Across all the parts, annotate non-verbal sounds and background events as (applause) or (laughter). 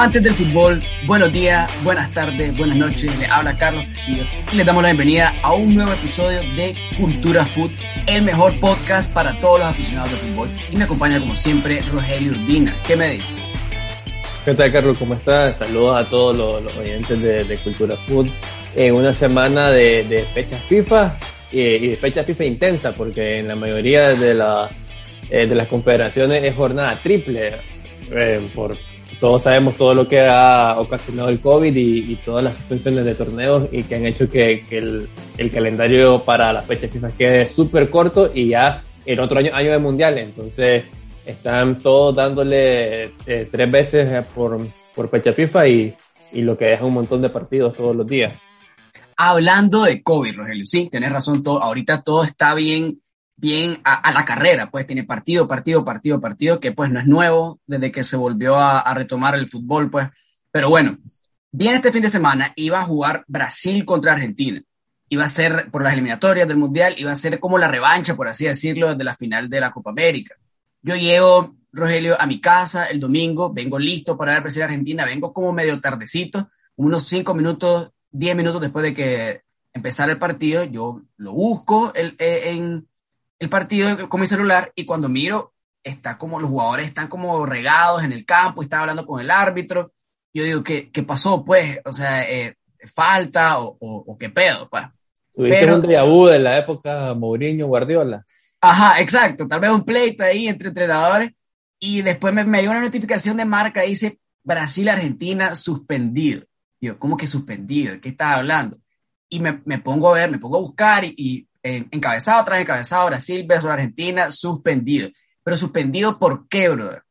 Amantes del fútbol, buenos días, buenas tardes, buenas noches. Le habla Carlos y les damos la bienvenida a un nuevo episodio de Cultura Food, el mejor podcast para todos los aficionados del fútbol. Y me acompaña como siempre Rogelio Urbina. ¿Qué me dice? ¿Qué tal, Carlos? ¿Cómo estás? Saludos a todos los, oyentes de, Cultura Food. En una semana de, de fechas FIFA y, de fecha FIFA intensa, porque en la mayoría de, la, eh, de las confederaciones es jornada triple eh, por todos sabemos todo lo que ha ocasionado el COVID y, todas las suspensiones de torneos y que han hecho que, el, calendario para la fecha FIFA quede súper corto y ya el otro año, año de mundial. Entonces están todos dándole eh, tres veces por, por fecha FIFA y, y lo que deja un montón de partidos todos los días. Hablando de COVID, Rogelio, sí, tenés razón, todo, ahorita todo está bien bien a, la carrera, pues tiene partido, partido, partido, partido, que pues no es nuevo desde que se volvió a, retomar el fútbol, pues. Pero bueno, bien este fin de semana iba a jugar Brasil contra Argentina. Iba a ser por las eliminatorias del Mundial, iba a ser como la revancha, por así decirlo, de la final de la Copa América. Yo llego, Rogelio, a mi casa el domingo, vengo listo para ver Brasil Argentina, vengo como medio tardecito, unos cinco minutos, diez minutos después de que empezara el partido, yo lo busco el, eh, en, el partido con mi celular y cuando miro, está como los jugadores están como regados en el campo, están hablando con el árbitro. Yo digo, ¿qué, qué pasó? Pues, o sea, eh, falta o, o, qué pedo, pues. Tuviste Pero, un déjà de la época Mourinho Guardiola. Ajá, exacto. Tal vez un pleito ahí entre entrenadores. Y después me, me dio una notificación de marca, dice Brasil-Argentina suspendido. Yo, ¿cómo que suspendido? ¿De qué estás hablando? Y me, me, pongo a ver, me pongo a buscar y encabezado tras encabezado, Brasil versus Argentina, suspendido. Pero suspendido por qué, brother?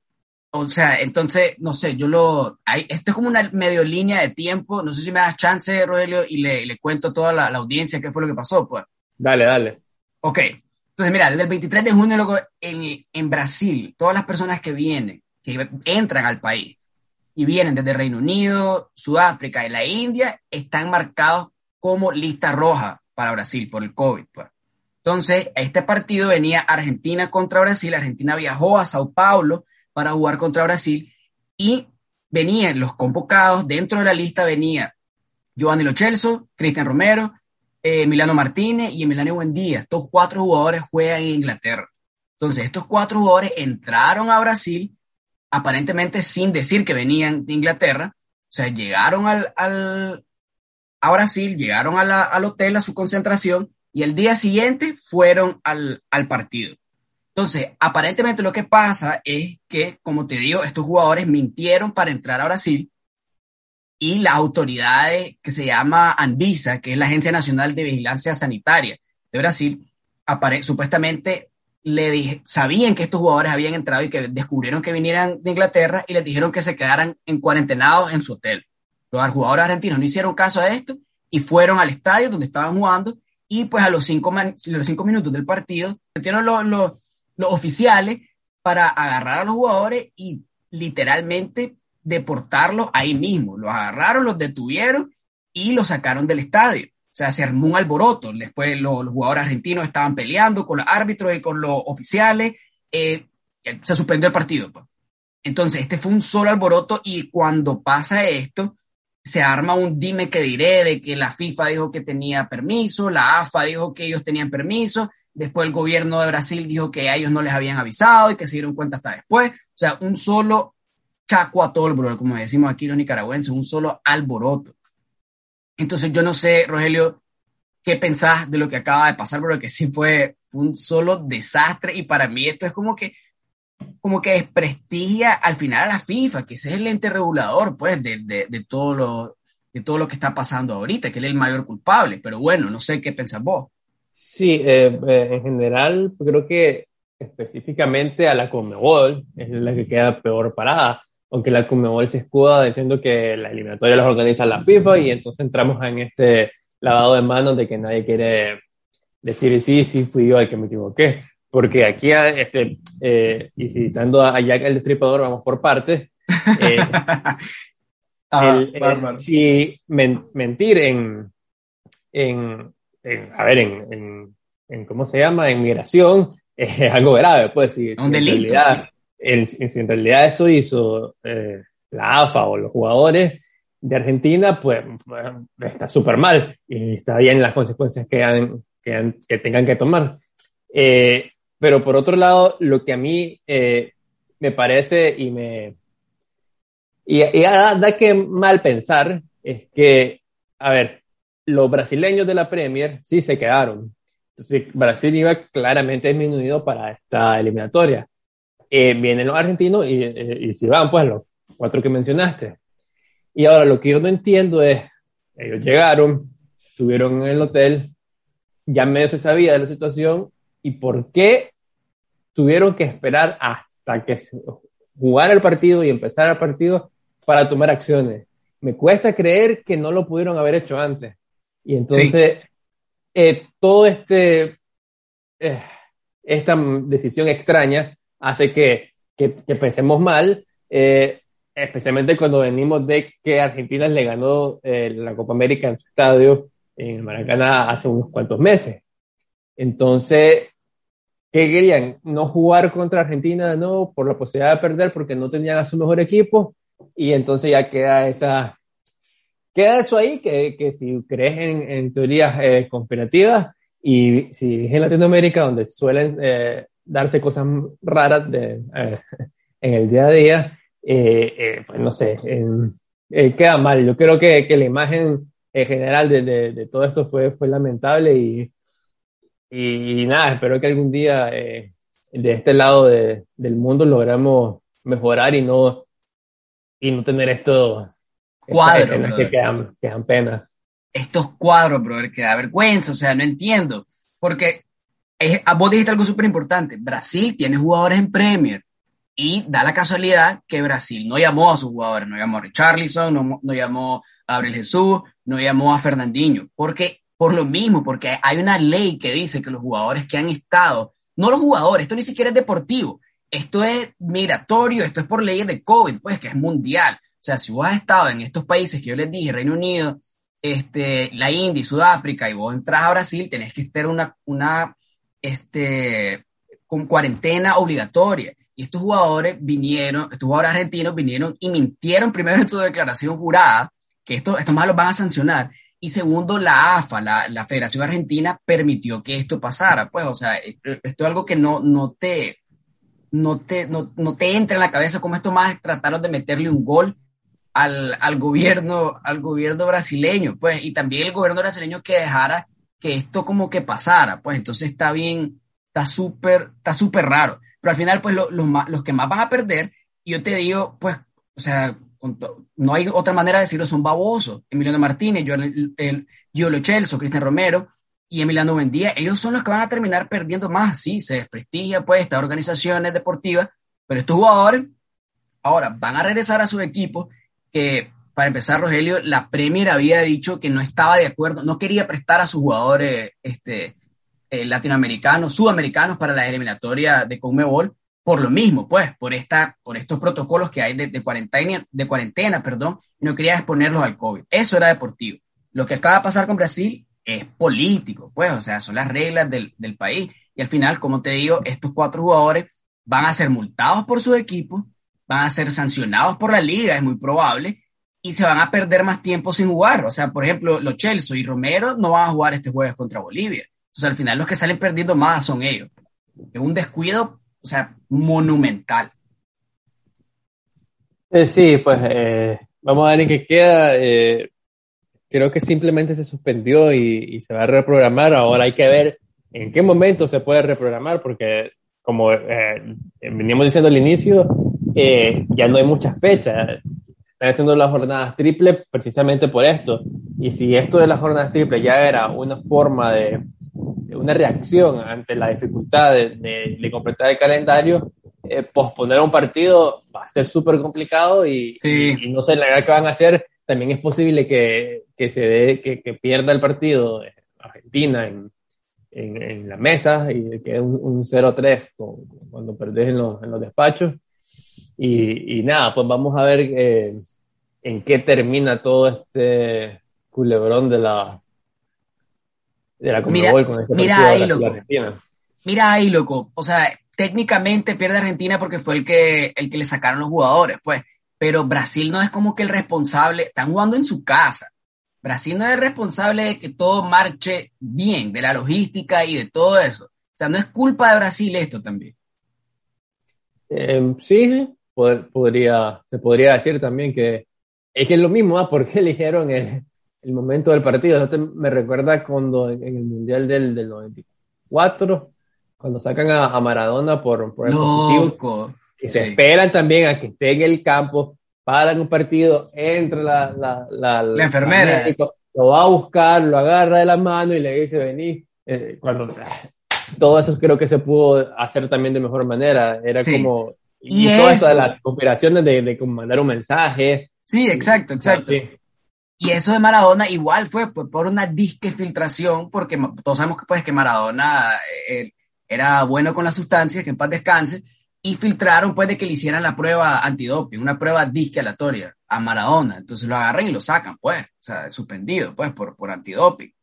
O sea, entonces, no sé, yo lo... Hay, esto es como una medio línea de tiempo. No sé si me das chance, Rogelio, y le, le cuento a toda la, la, audiencia qué fue lo que pasó, pues. Dale, dale. Ok. Entonces, mira, desde el 23 de junio, loco, en, en Brasil, todas las personas que vienen, que entran al país y vienen desde Reino Unido, Sudáfrica y la India, están marcados como lista roja para Brasil por el COVID. Pues. Entonces, este partido venía Argentina contra Brasil. Argentina viajó a Sao Paulo para jugar contra Brasil y venían los convocados. Dentro de la lista venía Giovanni Lo Celso, Cristian Romero, eh, Milano Martínez y Emiliano Buendía. Estos cuatro jugadores juegan en Inglaterra. Entonces, estos cuatro jugadores entraron a Brasil aparentemente sin decir que venían de Inglaterra. O sea, llegaron al, a Brasil, llegaron al hotel, a su concentración, y el día siguiente fueron al, partido. Entonces, aparentemente lo que pasa es que, como te digo, estos jugadores mintieron para entrar a Brasil y las autoridades que se llama Anvisa, que es la Agencia Nacional de Vigilancia Sanitaria de Brasil, supuestamente le sabían que estos jugadores habían entrado y que descubrieron que vinieran de Inglaterra y les dijeron que se quedaran en cuarentenados en su hotel. Los jugadores argentinos no hicieron caso a esto y fueron al estadio donde estaban jugando y pues a los cinco, los cinco minutos del partido metieron los, los, los oficiales para agarrar a los jugadores y literalmente deportarlos ahí mismo. Los agarraron, los detuvieron y los sacaron del estadio. O sea, se armó un alboroto. Después los, jugadores argentinos estaban peleando con los árbitros y con los oficiales. Eh, se suspendió el partido. Pues. Entonces, este fue un solo alboroto y cuando pasa esto, se arma un dime que diré de que la FIFA dijo que tenía permiso, la AFA dijo que ellos tenían permiso, después el gobierno de Brasil dijo que a ellos no les habían avisado y que se dieron cuenta hasta después. O sea, un solo chaco a todo como decimos aquí los nicaragüenses, un solo alboroto. Entonces yo no sé, Rogelio, qué pensás de lo que acaba de pasar, pero que sí fue un solo desastre y para mí esto es como que como que desprestigia al final a la FIFA, que ese es el ente regulador, pues, de, de, de todo lo, de todo lo que está pasando ahorita, que él es el mayor culpable. Pero bueno, no sé qué pensás vos. Sí, eh, eh, en general creo que específicamente a la Conmebol es la que queda peor parada, aunque la Conmebol se escuda diciendo que la eliminatoria las organiza la FIFA y entonces entramos en este lavado de manos de que nadie quiere decir sí, sí fui yo el que me equivoqué, porque aquí, este, eh, y citando a Jack el Destripador, vamos por partes, eh, (laughs) si mentir en, en, a ver, en, en, ¿cómo se llama? En migración (laughs) es algo grave, pues. Si, un delito. En realidad, si en realidad eso hizo eh, la AFA o los jugadores de Argentina, pues está súper mal y está bien las consecuencias que, han, que, que tengan que tomar. Eh, pero por otro lado, lo que a mí eh, me parece y me, y, da, que mal pensar es que, a ver, los brasileños de la Premier sí se quedaron. Entonces, Brasil iba claramente disminuido para esta eliminatoria. Eh, vienen los argentinos y, eh, y, si van, pues los cuatro que mencionaste. Y ahora lo que yo no entiendo es, ellos llegaron, estuvieron en el hotel, ya medio se sabía de la situación, y por qué tuvieron que esperar hasta que jugara el partido y empezara el partido para tomar acciones. Me cuesta creer que no lo pudieron haber hecho antes. Y entonces, eh, todo este, eh, esta decisión extraña hace que, que, pensemos mal, eh, especialmente cuando venimos de que Argentina le ganó la Copa América en su estadio, en Maracaná, hace unos cuantos meses. Entonces, ¿qué querían? No jugar contra Argentina, no, por la posibilidad de perder porque no tenían a su mejor equipo y entonces ya queda esa, queda eso ahí, que, que si crees en, en teorías eh, y si en Latinoamérica donde suelen eh, darse cosas raras de, eh, (laughs) en el día a día, pues no sé, queda mal. Yo creo que, que la imagen en general de, de, de, todo esto fue, fue lamentable y, y, nada, espero que algún día de este lado del mundo logremos mejorar y no y no tener estos cuadros que quedan, quedan pena. Estos cuadros, brother, que da vergüenza, o sea, no entiendo. Porque es, vos dijiste algo súper importante. Brasil tiene jugadores en Premier y da la casualidad que Brasil no llamó a sus jugadores, no llamó a Richarlison, no, no llamó a Gabriel Jesús, no llamó a Fernandinho, porque por lo mismo, porque hay una ley que dice que los jugadores que han estado, no los jugadores, esto ni siquiera es deportivo, esto es migratorio, esto es por leyes de COVID, pues que es mundial. O sea, si vos has estado en estos países que yo les dije, Reino Unido, este, la India y Sudáfrica, y vos entras a Brasil, tenés que estar una, una este, con cuarentena obligatoria. Y estos jugadores vinieron, estos jugadores argentinos vinieron y mintieron primero en su declaración jurada, que esto, estos más los van a sancionar. Y segundo, la AFA, la, la Federación Argentina, permitió que esto pasara. Pues, o sea, esto es algo que no, no te, no te, no, no te entra en la cabeza como estos más trataron de meterle un gol al, al, gobierno, al gobierno brasileño, pues, y también el gobierno brasileño que dejara que esto como que pasara, pues, entonces está bien, está súper, está súper raro. Pero al final, pues, los, los que más van a perder, yo te digo, pues, o sea, no hay otra manera de decirlo, son babosos. Emiliano Martínez, yo, el, el, Giolo Chelso, Cristian Romero, y Emiliano Buendía, ellos son los que van a terminar perdiendo más, sí, se desprestigia pues estas organizaciones deportivas, pero estos jugadores ahora van a regresar a sus equipos que, para empezar, Rogelio, la Premier había dicho que no estaba de acuerdo, no quería prestar a sus jugadores este, eh, latinoamericanos, sudamericanos para la eliminatoria de Conmebol, por lo mismo, pues, por, esta, por estos protocolos que hay de, cuarentena, de cuarentena, perdón, y no quería exponerlos al COVID. Eso era deportivo. Lo que acaba de pasar con Brasil es político, pues, o sea, son las reglas del, del, país. Y al final, como te digo, estos cuatro jugadores van a ser multados por su equipo, van a ser sancionados por la liga, es muy probable, y se van a perder más tiempo sin jugar. O sea, por ejemplo, los Chelsea y Romero no van a jugar este jueves contra Bolivia. Entonces, al final, los que salen perdiendo más son ellos. Es un descuido, o sea, monumental. Eh, sí, pues eh, vamos a ver en qué queda. Eh, creo que simplemente se suspendió y, se va a reprogramar. Ahora hay que ver en qué momento se puede reprogramar, porque como veníamos diciendo al inicio, ya no hay muchas fechas. Están haciendo las jornadas triple precisamente por esto. Y si esto de las jornadas triple ya era una forma de, una reacción ante la dificultad de, de, completar el calendario, eh, posponer un partido va a ser súper complicado y, y, no sé la qué van a hacer. También es posible que, que se dé, que, que pierda el partido Argentina en, en, la mesa y que es un, un 0-3 cuando perdés en los, en los despachos. Y, y, nada, pues vamos a ver eh, en qué termina todo este culebrón de la de la mira, con mira ahí, loco. Argentina. Mira ahí, loco. O sea, técnicamente pierde Argentina porque fue el que, el que le sacaron los jugadores, pues. Pero Brasil no es como que el responsable. Están jugando en su casa. Brasil no es responsable de que todo marche bien, de la logística y de todo eso. O sea, no es culpa de Brasil esto también. Eh, sí, podría, se podría decir también que es que es lo mismo, ¿ah? (laughs) porque eligieron el, el, momento del partido. Eso me recuerda cuando en, el Mundial del, del, 94, cuando sacan a, Maradona por, por el positivo, y se esperan también a que esté en el campo paran un partido, entra la, la, la, enfermera. lo va a buscar, lo agarra de la mano y le dice, vení. Eh, cuando, (laughs) todo eso creo que se pudo hacer también de mejor manera. Era como... Y, todas las operaciones de, de, mandar un mensaje. Sí, exacto, exacto. Y eso de Maradona igual fue por una disque filtración, porque todos sabemos que, pues, que Maradona eh, era bueno con las sustancias, que en paz descanse, y filtraron pues de que le hicieran la prueba antidoping, una prueba disque aleatoria a Maradona. Entonces lo agarran y lo sacan, pues, suspendido, pues, por, por antidoping.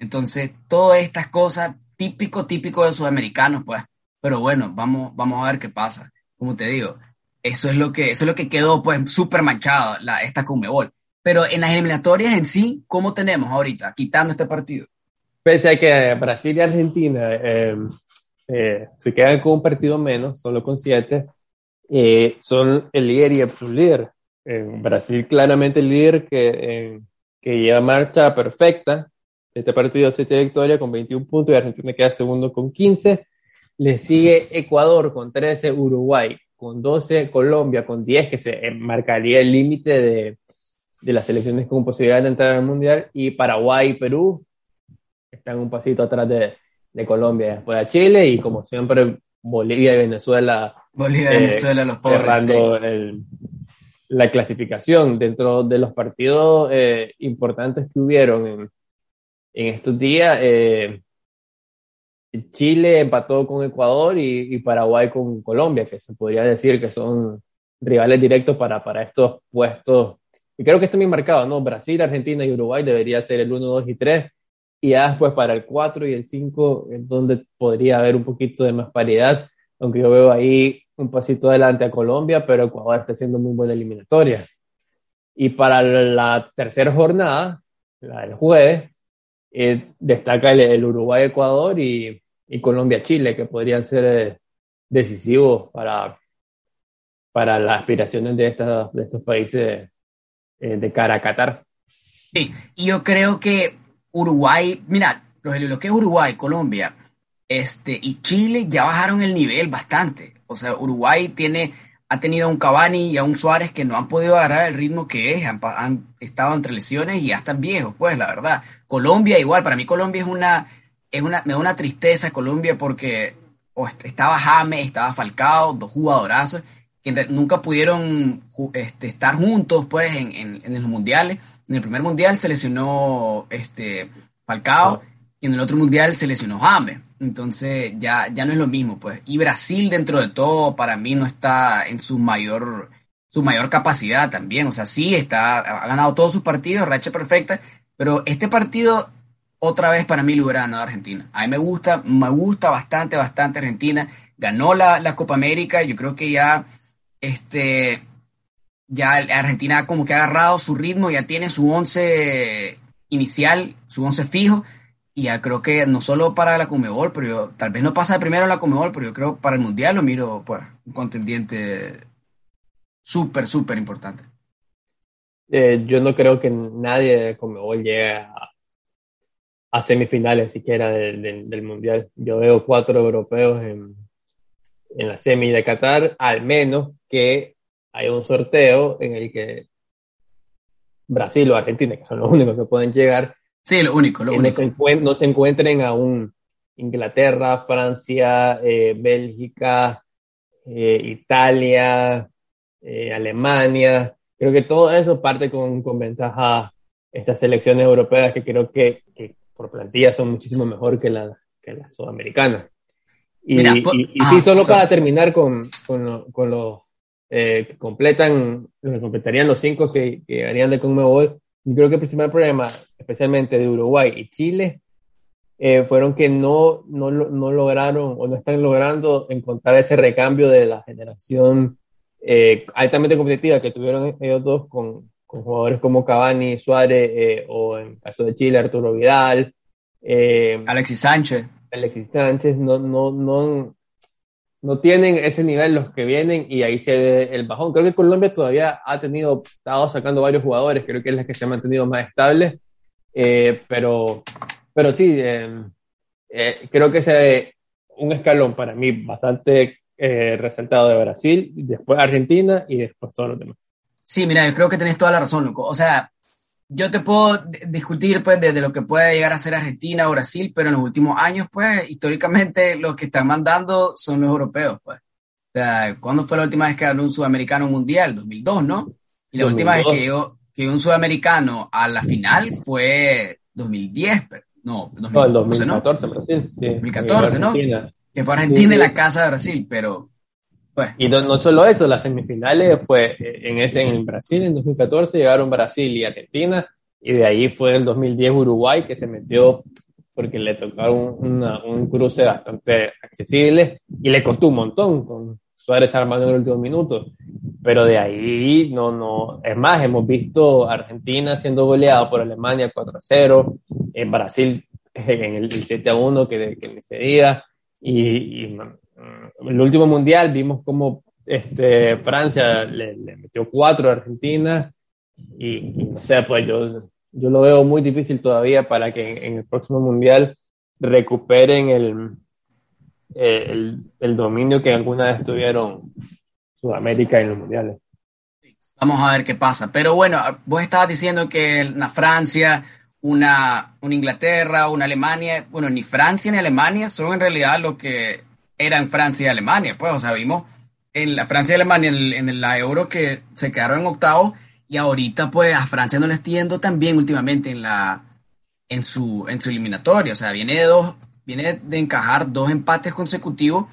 Entonces, todas estas cosas típico, típico de sudamericanos, pues. Pero bueno, vamos, vamos a ver qué pasa. Como te digo, eso es lo que, eso es lo que quedó, pues, súper manchado, la, esta Conmebol. Pero en las eliminatorias en sí, ¿cómo tenemos ahorita, quitando este partido? Pese a que Brasil y Argentina eh, eh, se quedan con un partido menos, solo con siete, eh, son el líder y el líder En Brasil claramente el líder que, que lleva marcha perfecta, este partido siete victoria con 21 puntos y Argentina queda segundo con 15. Le sigue Ecuador con 13, Uruguay con 12, Colombia con 10, que se marcaría el límite de, de las selecciones con posibilidad de entrar al Mundial, y Paraguay y Perú están un pasito atrás de, de Colombia después a Chile y como siempre Bolivia y Venezuela. Bolivia y eh, Venezuela, los pobres. la clasificación dentro de los partidos eh, importantes que hubieron en, en estos días. Eh, Chile empató con Ecuador y, y, Paraguay con Colombia, que se podría decir que son rivales directos para, para estos puestos. Y creo que está bien marcado, ¿no? Brasil, Argentina y Uruguay debería ser el 1, 2 y 3 y ya después para el 4 y el 5 es donde podría haber un poquito de más paridad, aunque yo veo ahí un pasito adelante a Colombia, pero Ecuador está haciendo muy buena eliminatoria. Y para la tercera jornada, la del jueves, eh, destaca el, Uruguay-Ecuador y, y Colombia-Chile, que podrían ser eh, decisivos para, para las aspiraciones de, estas, de estos países eh, de cara a Qatar. Sí, y yo creo que Uruguay, mira, lo que es Uruguay, Colombia, este, y Chile ya bajaron el nivel bastante. O sea, Uruguay tiene, ha tenido a un Cavani y a un Suárez que no han podido agarrar el ritmo que es, han, estado entre lesiones y ya están viejos, pues, la verdad. Colombia igual, para mí Colombia es una, es una, me da una tristeza Colombia porque estaba James, estaba Falcao, dos jugadorazos que nunca pudieron este, estar juntos, pues, en, en, en los mundiales en el primer mundial se lesionó este, Falcao y en el otro mundial se lesionó James. Entonces ya, ya no es lo mismo, pues. Y Brasil, dentro de todo, para mí no está en su mayor, su mayor capacidad también. O sea, sí, está, ha ganado todos sus partidos, racha perfecta, pero este partido otra vez para mí lo hubiera ganado Argentina. A mí me gusta, me gusta bastante, bastante Argentina. Ganó la, la Copa América, yo creo que ya este, ya Argentina como que ha agarrado su ritmo, ya tiene su once inicial, su once fijo, y ya creo que no solo para la Comebol, pero yo, tal vez no pasa de primero en la Comebol, pero yo creo para el Mundial lo miro pues un contendiente súper, súper importante. Eh, yo no creo que nadie de Comebol llegue a, a semifinales siquiera del Mundial. Yo veo cuatro europeos en, en la semi de Qatar, al menos que haya un sorteo en el que Brasil o Argentina, que son los únicos que pueden llegar, sí, lo único, lo único. No, se encuentren a un Inglaterra, Francia, eh, Bélgica, eh, Italia, eh, Alemania. Creo que todo eso parte con, con ventaja estas selecciones europeas que creo que, que por plantilla son muchísimo mejor que, la, que las sudamericanas. Y, y, sí, solo para terminar con, con, con los eh, que completan, que completarían los cinco que, que harían de Conmebol, yo creo que el principal problema, especialmente de Uruguay y Chile, eh, fueron que no, no, no, lograron o no están logrando encontrar ese recambio de la generación eh, altamente competitiva que tuvieron ellos dos con, con jugadores como Cavani, Suárez eh, o en caso de Chile Arturo Vidal. Alexis Sánchez. Alexis Sánchez no, no, no, no tienen ese nivel los que vienen y ahí se ve el bajón. Creo que Colombia todavía ha tenido, estado sacando varios jugadores, creo que es la que se ha mantenido más estable, pero pero sí, eh, eh, creo que es un escalón para mí bastante eh, resaltado de Brasil, después Argentina y después todos los demás. Sí, mira, yo creo que tenés toda la razón, loco. O sea, yo te puedo discutir pues desde lo que puede llegar a ser Argentina o Brasil, pero en los últimos años, pues, históricamente los que están mandando son los europeos, pues. O sea, ¿cuándo fue la última vez que ganó un sudamericano mundial? 2002, ¿no? Y la última vez que llegó, que un sudamericano a la final fue 2010, pero no, 2014, no, 2014 Brasil, sí. 2014, ¿no? Que fue Argentina en la casa de Brasil, pero pues. Y no, solo eso, las semifinales fue en ese en Brasil en 2014 llegaron Brasil y Argentina y de ahí fue el 2010 Uruguay que se metió porque le tocaron un cruce bastante accesible y le costó un montón con Suárez armando en el último minuto. Pero de ahí no, no, es más, hemos visto Argentina siendo goleada por Alemania 4 a 0, en Brasil (laughs) en el 7 a 1 que, que ese día, y, y el último mundial vimos como este, Francia le, metió 4 a Argentina, y, no sé, pues yo, yo lo veo muy difícil todavía para que en el próximo mundial recuperen el, eh, el, el, dominio que alguna vez tuvieron Sudamérica en los mundiales. Vamos a ver qué pasa. Pero bueno, vos estabas diciendo que una Francia, una, una Inglaterra, una Alemania, bueno, ni Francia ni Alemania son en realidad lo que eran Francia y Alemania. Pues, o sea, vimos en la Francia y Alemania en, en la Euro que se quedaron en octavo y ahorita pues a Francia no le está yendo tan bien últimamente en la en su en su eliminatoria, o sea, viene de dos viene de encajar dos empates consecutivos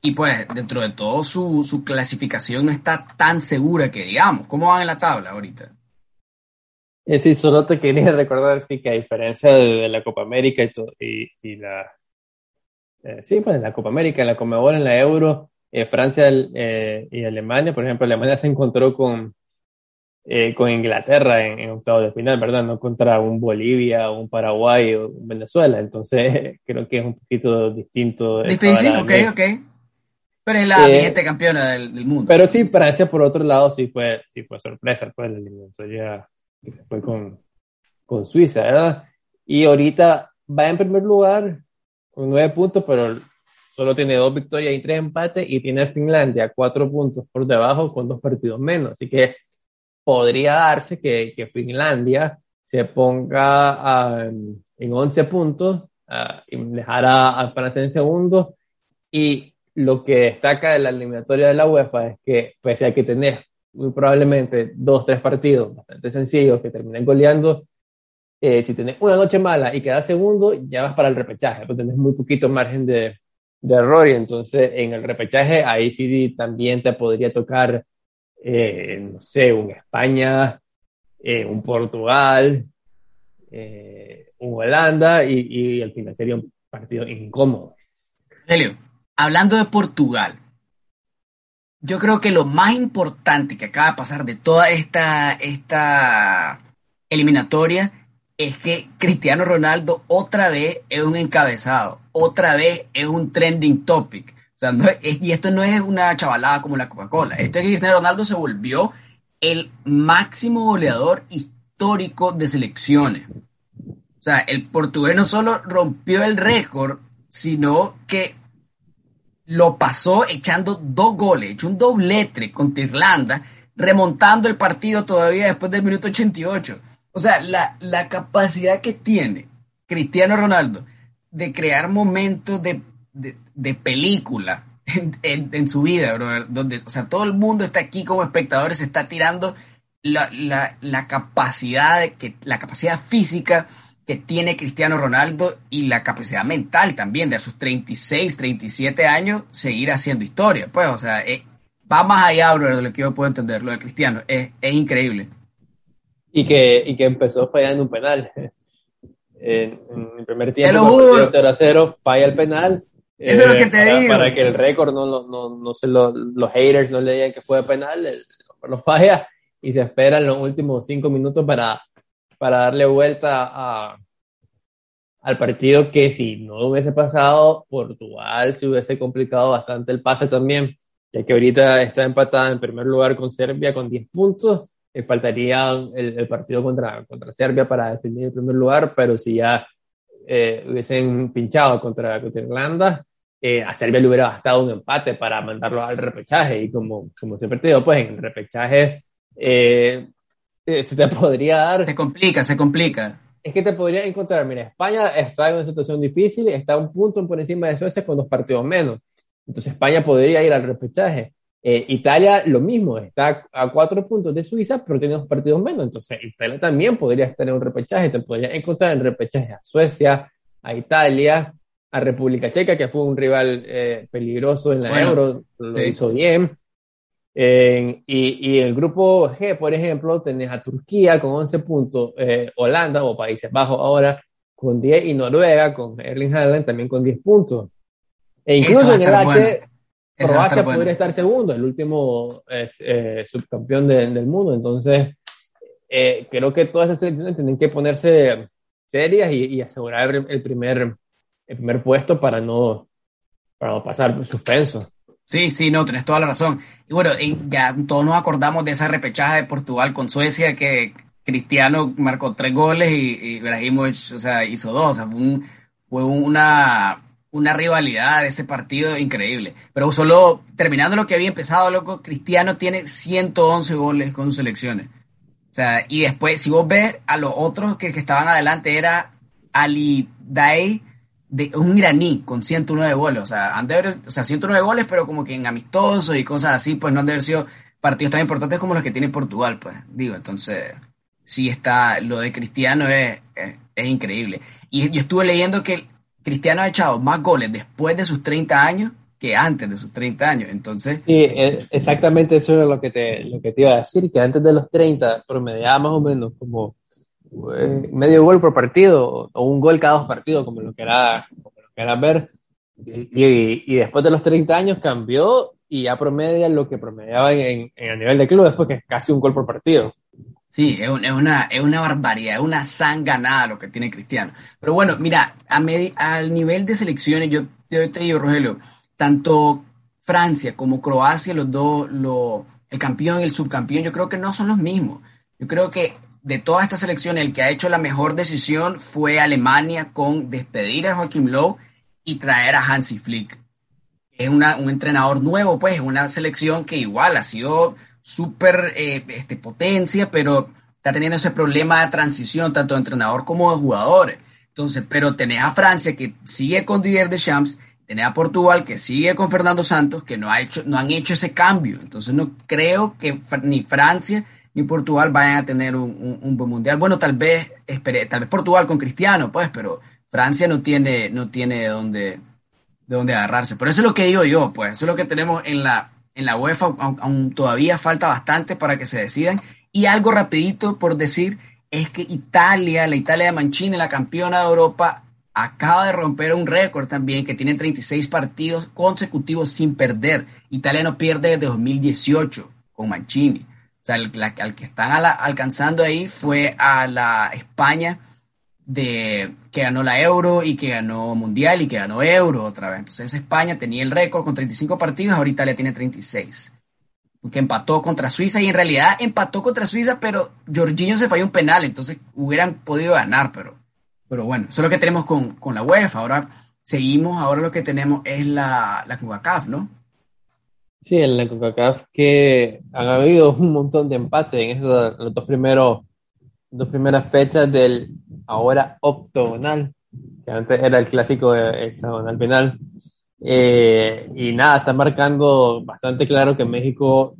y pues dentro de todo su, su clasificación no está tan segura que digamos. ¿Cómo van en la tabla ahorita? Eh, sí, solo te quería (laughs) recordar sí, que a diferencia de, la Copa América y, y, la... Eh, sí, pues en la Copa América, en la Comebol, en la Euro, eh, Francia y Alemania, por ejemplo, Alemania se encontró con, eh, con Inglaterra en, en octavo de final, ¿verdad? No contra un Bolivia, un Paraguay o un Venezuela. Entonces (laughs) creo que es un poquito distinto. Difícil, ok, ok. Pero es la eh, vigente campeona del, del, mundo. Pero sí, Francia por otro lado sí fue, sí fue sorpresa, pues la eliminatoria que se fue con, con Suiza, ¿verdad? Y ahorita va en primer lugar nueve puntos, pero solo tiene dos victorias y tres empates y tiene a Finlandia cuatro puntos por debajo con dos partidos menos. Así que podría darse que, que Finlandia se ponga en 11 puntos y dejará a Francia en segundo. Y lo que destaca de la eliminatoria de la UEFA es que, pese a que tenés muy probablemente dos, tres partidos bastante sencillos que terminen goleando, eh, si tenés una noche mala y quedas segundo, ya vas para el repechaje, pues tenés muy poquito margen de, de error y entonces en el repechaje ahí sí también te podría tocar eh, no sé, un España, eh, un Portugal, eh, un Holanda y, y al final sería un partido incómodo. Helio, hablando de Portugal, yo creo que lo más importante que acaba de pasar de toda esta, esta eliminatoria es que Cristiano Ronaldo otra vez es un encabezado, otra vez es un trending topic y esto no es una chavalada como la Coca-Cola. Esto es que Cristiano Ronaldo se volvió el máximo goleador histórico de selecciones. O sea, el portugués no solo rompió el récord, sino que lo pasó echando dos goles, echó un doblete contra Irlanda, remontando el partido todavía después del minuto 88. O sea, la, la capacidad que tiene Cristiano Ronaldo de crear momentos de, de, película en, en, su vida, bro, donde, o sea, todo el mundo está aquí como espectadores, se está tirando la, la, la capacidad de que, la capacidad física que tiene Cristiano Ronaldo y la capacidad mental también de a sus 36, 37 años seguir haciendo historia. Pues, o sea, eh, va más allá de lo que yo puedo entender, lo de Cristiano. Es increíble. Y que, y que empezó fallando un penal. (laughs) En, el primer tiempo, 0 0, falla el penal. Eso es lo que te para, digo. Para que el récord no, no, no, se lo, los haters no le digan que fue penal, lo falla y se espera en los últimos cinco minutos para para darle vuelta a, al partido que si no hubiese pasado, Portugal se hubiese complicado bastante el pase también, ya que ahorita está empatada en primer lugar con Serbia con 10 puntos, le faltaría el, partido contra, contra Serbia para definir el primer lugar, pero si ya eh, hubiesen pinchado contra, contra Irlanda, eh, a Serbia le hubiera bastado un empate para mandarlo al repechaje, y como, como siempre te digo, pues en el repechaje eh, se te (laughs) podría dar. Se complica, se complica. Es que te podría encontrar, mira, España está en una situación difícil, está un punto por encima de Suecia con dos partidos menos. Entonces España podría ir al repechaje. Eh, Italia lo mismo, está a cuatro puntos de Suiza, pero tiene dos partidos menos. Entonces Italia también podría estar en un repechaje. Te podría encontrar en repechaje a Suecia, a Italia, a República Checa, que fue un rival eh, peligroso en la Euro, lo hizo bien y, y, el grupo G, por ejemplo, tenés a Turquía con 11 puntos, eh, Holanda o Países Bajos ahora con 10 y Noruega con Erling Haaland también con 10 puntos. E incluso en el H, Croacia podría estar segundo, el último es, eh, subcampeón del mundo. Entonces, eh, creo que todas esas selecciones tienen que ponerse serias y, y asegurar el primer, el primer puesto para no, para no pasar suspenso. Sí, sí, no, tienes toda la razón. Y bueno, ya todos nos acordamos de esa repechaja de Portugal con Suecia que Cristiano marcó tres goles y, Ibrahimovic, o sea, hizo dos. O sea, fue, una, una rivalidad de ese partido increíble. Pero solo terminando lo que había empezado, loco, Cristiano tiene 111 goles con sus selecciones. O sea, y después, si vos ves a los otros que, estaban adelante, era Ali Daei de un iraní con 109 goles. O sea, han de haber, o sea, 109 goles, pero como que en amistosos y cosas así, pues no han de haber sido partidos tan importantes como los que tiene Portugal, pues. Digo, entonces, sí está, lo de Cristiano es, es, increíble. Y yo estuve leyendo que Cristiano ha echado más goles después de sus 30 años que antes de sus 30 años. Entonces. Sí, eh, exactamente eso es lo que te, lo que te iba a decir, que antes de los 30 promediaba más o menos como eh, medio gol por partido o un gol cada dos partidos, como lo que era, ver. Y, después de los 30 años cambió y ya promedia lo que promediaba en, en, a nivel de club, después que es casi un gol por partido. Sí, es, una, es una barbaridad, es una sanganada lo que tiene Cristiano. Pero bueno, mira, a al nivel de selecciones, yo, te digo, Rogelio, tanto Francia como Croacia, los dos, lo, el campeón y el subcampeón, yo creo que no son los mismos. Yo creo que de todas estas selecciones, el que ha hecho la mejor decisión fue Alemania con despedir a Joachim Lowe y traer a Hansi Flick. Es un entrenador nuevo, pues, es una selección que igual ha sido súper eh, este, potencia, pero está teniendo ese problema de transición, tanto de entrenador como de jugadores. Entonces, pero tenés a Francia que sigue con Didier Deschamps, tenés a Portugal que sigue con Fernando Santos, que no, ha hecho, no han hecho ese cambio. Entonces, no creo que ni Francia y Portugal vayan a tener un, buen mundial. Bueno, tal vez, tal vez Portugal con Cristiano, pues, pero Francia no tiene, no tiene de dónde, de dónde agarrarse. Pero eso es lo que digo yo, pues, eso es lo que tenemos en la, en la UEFA, aún, todavía falta bastante para que se decidan. Y algo rapidito por decir es que Italia, la Italia de Mancini, la campeona de Europa, acaba de romper un récord también, que tiene 36 partidos consecutivos sin perder. Italia no pierde desde 2018 con Mancini sea, al que están alcanzando ahí fue a la España de, que ganó la Euro y que ganó Mundial y que ganó Euro otra vez. Entonces España tenía el récord con 35 partidos, ahorita le tiene 36. Que empató contra Suiza y en realidad empató contra Suiza, pero Jorginho se falló un penal, entonces hubieran podido ganar, pero, pero bueno, eso es lo que tenemos con, con la UEFA. Ahora seguimos, ahora lo que tenemos es la, la CONCACAF, ¿no? Sí, en la CONCACAF que han habido un montón de empates en esas los dos primeros dos primeras fechas del ahora octogonal, que antes era el clásico hexagonal penal. Eh, y nada, está marcando bastante claro que México,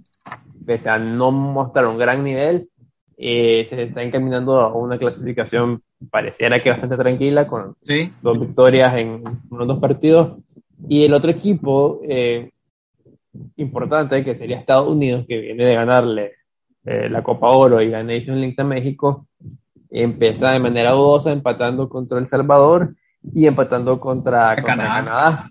pese a no mostrar un gran nivel, eh, se está encaminando a una clasificación pareciera que bastante tranquila, con dos victorias en unos dos partidos. Y el otro equipo eh, importante, que sería Estados Unidos, que viene de ganarle eh, la Copa Oro y la Nation League a México, empieza de manera dudosa empatando contra El Salvador y empatando contra, Canadá.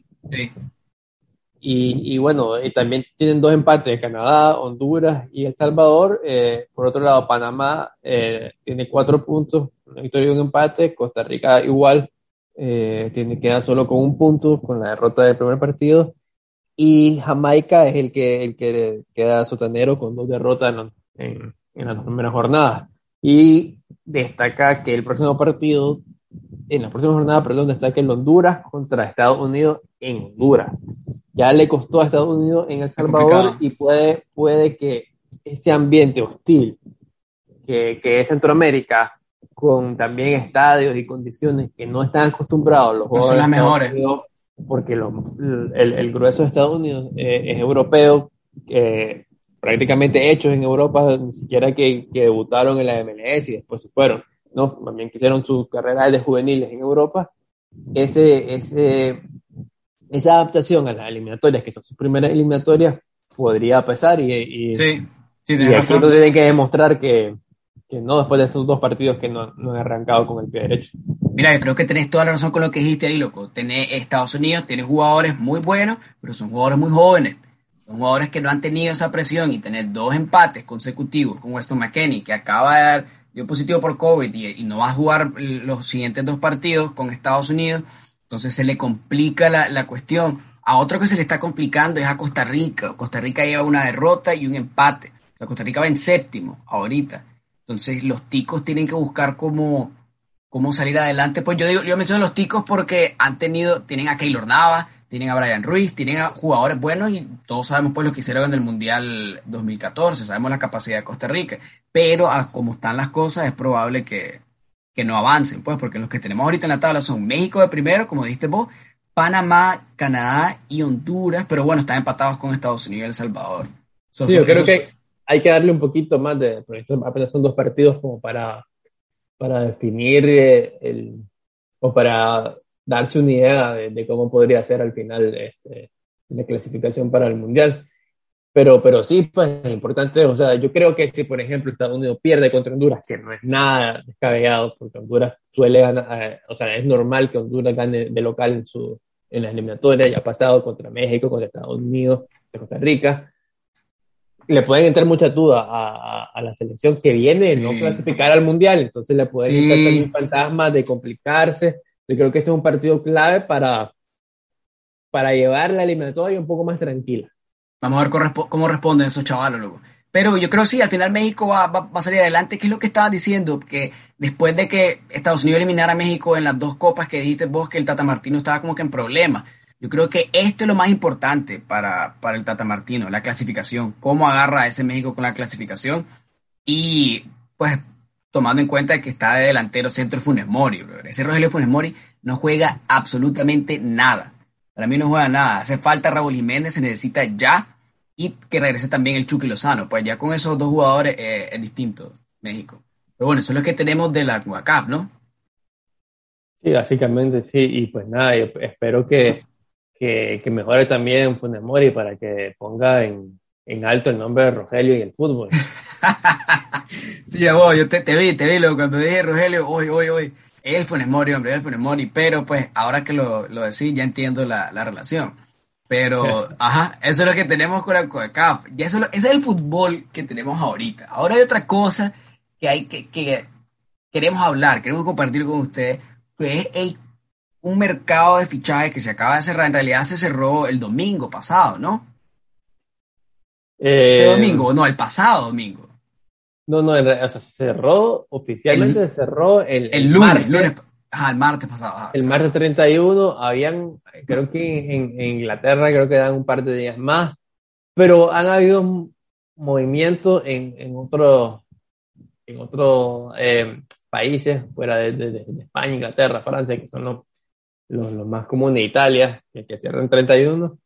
Y, y, bueno, y también tienen dos empates, Canadá, Honduras y El Salvador. Eh, por otro lado, Panamá eh, tiene cuatro puntos, una victoria y un empate. Costa Rica igual, eh, tiene, queda solo con un punto con la derrota del primer partido. Y Jamaica es el que, el que queda sotanero con dos derrotas en, en, las primeras jornadas. Y destaca que el próximo partido, en la próxima jornada, perdón, destaca el Honduras contra Estados Unidos en Honduras ya le costó a Estados Unidos en El Salvador y puede, puede que ese ambiente hostil que, que es Centroamérica, con también estadios y condiciones que no están acostumbrados los jugadores. son las mejores. porque el, el, grueso de Estados Unidos eh, es europeo, prácticamente hechos en Europa, ni siquiera que, que, debutaron en la MLS y después se fueron. ¿no? También quisieron su carrera de juveniles en Europa. Ese, ese esa adaptación a las eliminatorias, que son sus primeras eliminatorias, podría pesar y, y, sí, sí, y aquí lo tienen que demostrar que, que, no después de estos dos partidos que no, no han arrancado con el pie derecho. Mira, yo creo que tenés toda la razón con lo que dijiste ahí, loco. Tenés Estados Unidos, tiene jugadores muy buenos, pero son jugadores muy jóvenes. Son jugadores que no han tenido esa presión y tener dos empates consecutivos con Weston McKenney, que acaba de dar dio positivo por COVID y, no va a jugar los siguientes dos partidos con Estados Unidos entonces se le complica la, la, cuestión. A otro que se le está complicando es a Costa Rica. Costa Rica lleva una derrota y un empate. O sea, Costa Rica va en séptimo ahorita. Entonces los ticos tienen que buscar cómo, cómo salir adelante. Pues yo digo, yo menciono los ticos porque han tenido, tienen a Keylor Nava, tienen a Brian Ruiz, tienen a jugadores buenos y todos sabemos pues lo que hicieron en el Mundial 2014, sabemos la capacidad de Costa Rica, pero a como están las cosas es probable que, que no avancen, pues, porque los que tenemos ahorita en la tabla son México de primero, como dijiste vos, Panamá, Canadá y Honduras, pero bueno, están empatados con Estados Unidos y El Salvador. sí, yo creo que hay que darle un poquito más de, porque apenas son dos partidos como para, para definir eh, el, o para darse una idea de, cómo podría ser al final este, la clasificación para el Mundial. Pero, pero sí, pues es importante, o sea, yo creo que si, por ejemplo, Estados Unidos pierde contra Honduras, que no es nada descabellado, porque Honduras suele ganar, eh, o sea, es normal que Honduras gane de local en, su, en las eliminatorias, ya ha pasado contra México, contra Estados Unidos, Costa Rica, le pueden entrar muchas dudas a, a, la selección que viene de no clasificar al Mundial, entonces le pueden entrar también fantasmas de complicarse. Yo creo que este es un partido clave para, para llevar la eliminatoria un poco más tranquila. Vamos a ver cómo responden esos chavalos, luego. Pero yo creo que sí, al final México va, va, a salir adelante. ¿Qué es lo que estabas diciendo? Que después de que Estados Unidos eliminara a México en las dos copas que dijiste vos, que el Tata Martino estaba como que en problemas. Yo creo que esto es lo más importante para, para el Tata Martino, la clasificación. Cómo agarra a ese México con la clasificación. Y pues tomando en cuenta que está de delantero centro Funes Mori. Ese Rogelio Funes Mori no juega absolutamente nada. Para mí no juega nada. Hace falta Raúl Jiménez, se necesita ya. Y que regrese también el Chucky Lozano. Pues ya con esos dos jugadores eh, es distinto México. Pero bueno, eso es lo que tenemos de la CUACAF, ¿no? Sí, básicamente sí. Y pues nada, yo espero que, que, mejore también Funes Mori para que ponga en, en alto el nombre de Rogelio y el fútbol. (laughs) (laughs) sí, vos, yo te, te, vi, te vi, lo, cuando dije Rogelio, hoy, hoy, hoy él fue Mori, hombre, él fue Mori, pero pues ahora que lo, lo decís ya entiendo la, la relación. Pero, (laughs) ajá, eso es lo que tenemos con la CONCACAF. Ya eso, ese es el fútbol que tenemos ahorita. Ahora hay otra cosa que hay que, que queremos hablar, queremos compartir con ustedes, que es el, un mercado de fichajes que se acaba de cerrar. En realidad se cerró el domingo pasado, ¿no? Eh, ¿Este domingo? No, el pasado domingo. No, no, o sea, se cerró, oficialmente se cerró el, el, lunes, lunes, Ajá, el martes pasado. el martes 31 habían, creo que en, Inglaterra creo que dan un par de días más, pero han habido movimientos en, en otros en otros eh, países fuera de, España, Inglaterra, Francia, que son los, los, más comunes, Italia, que, que cierran 31,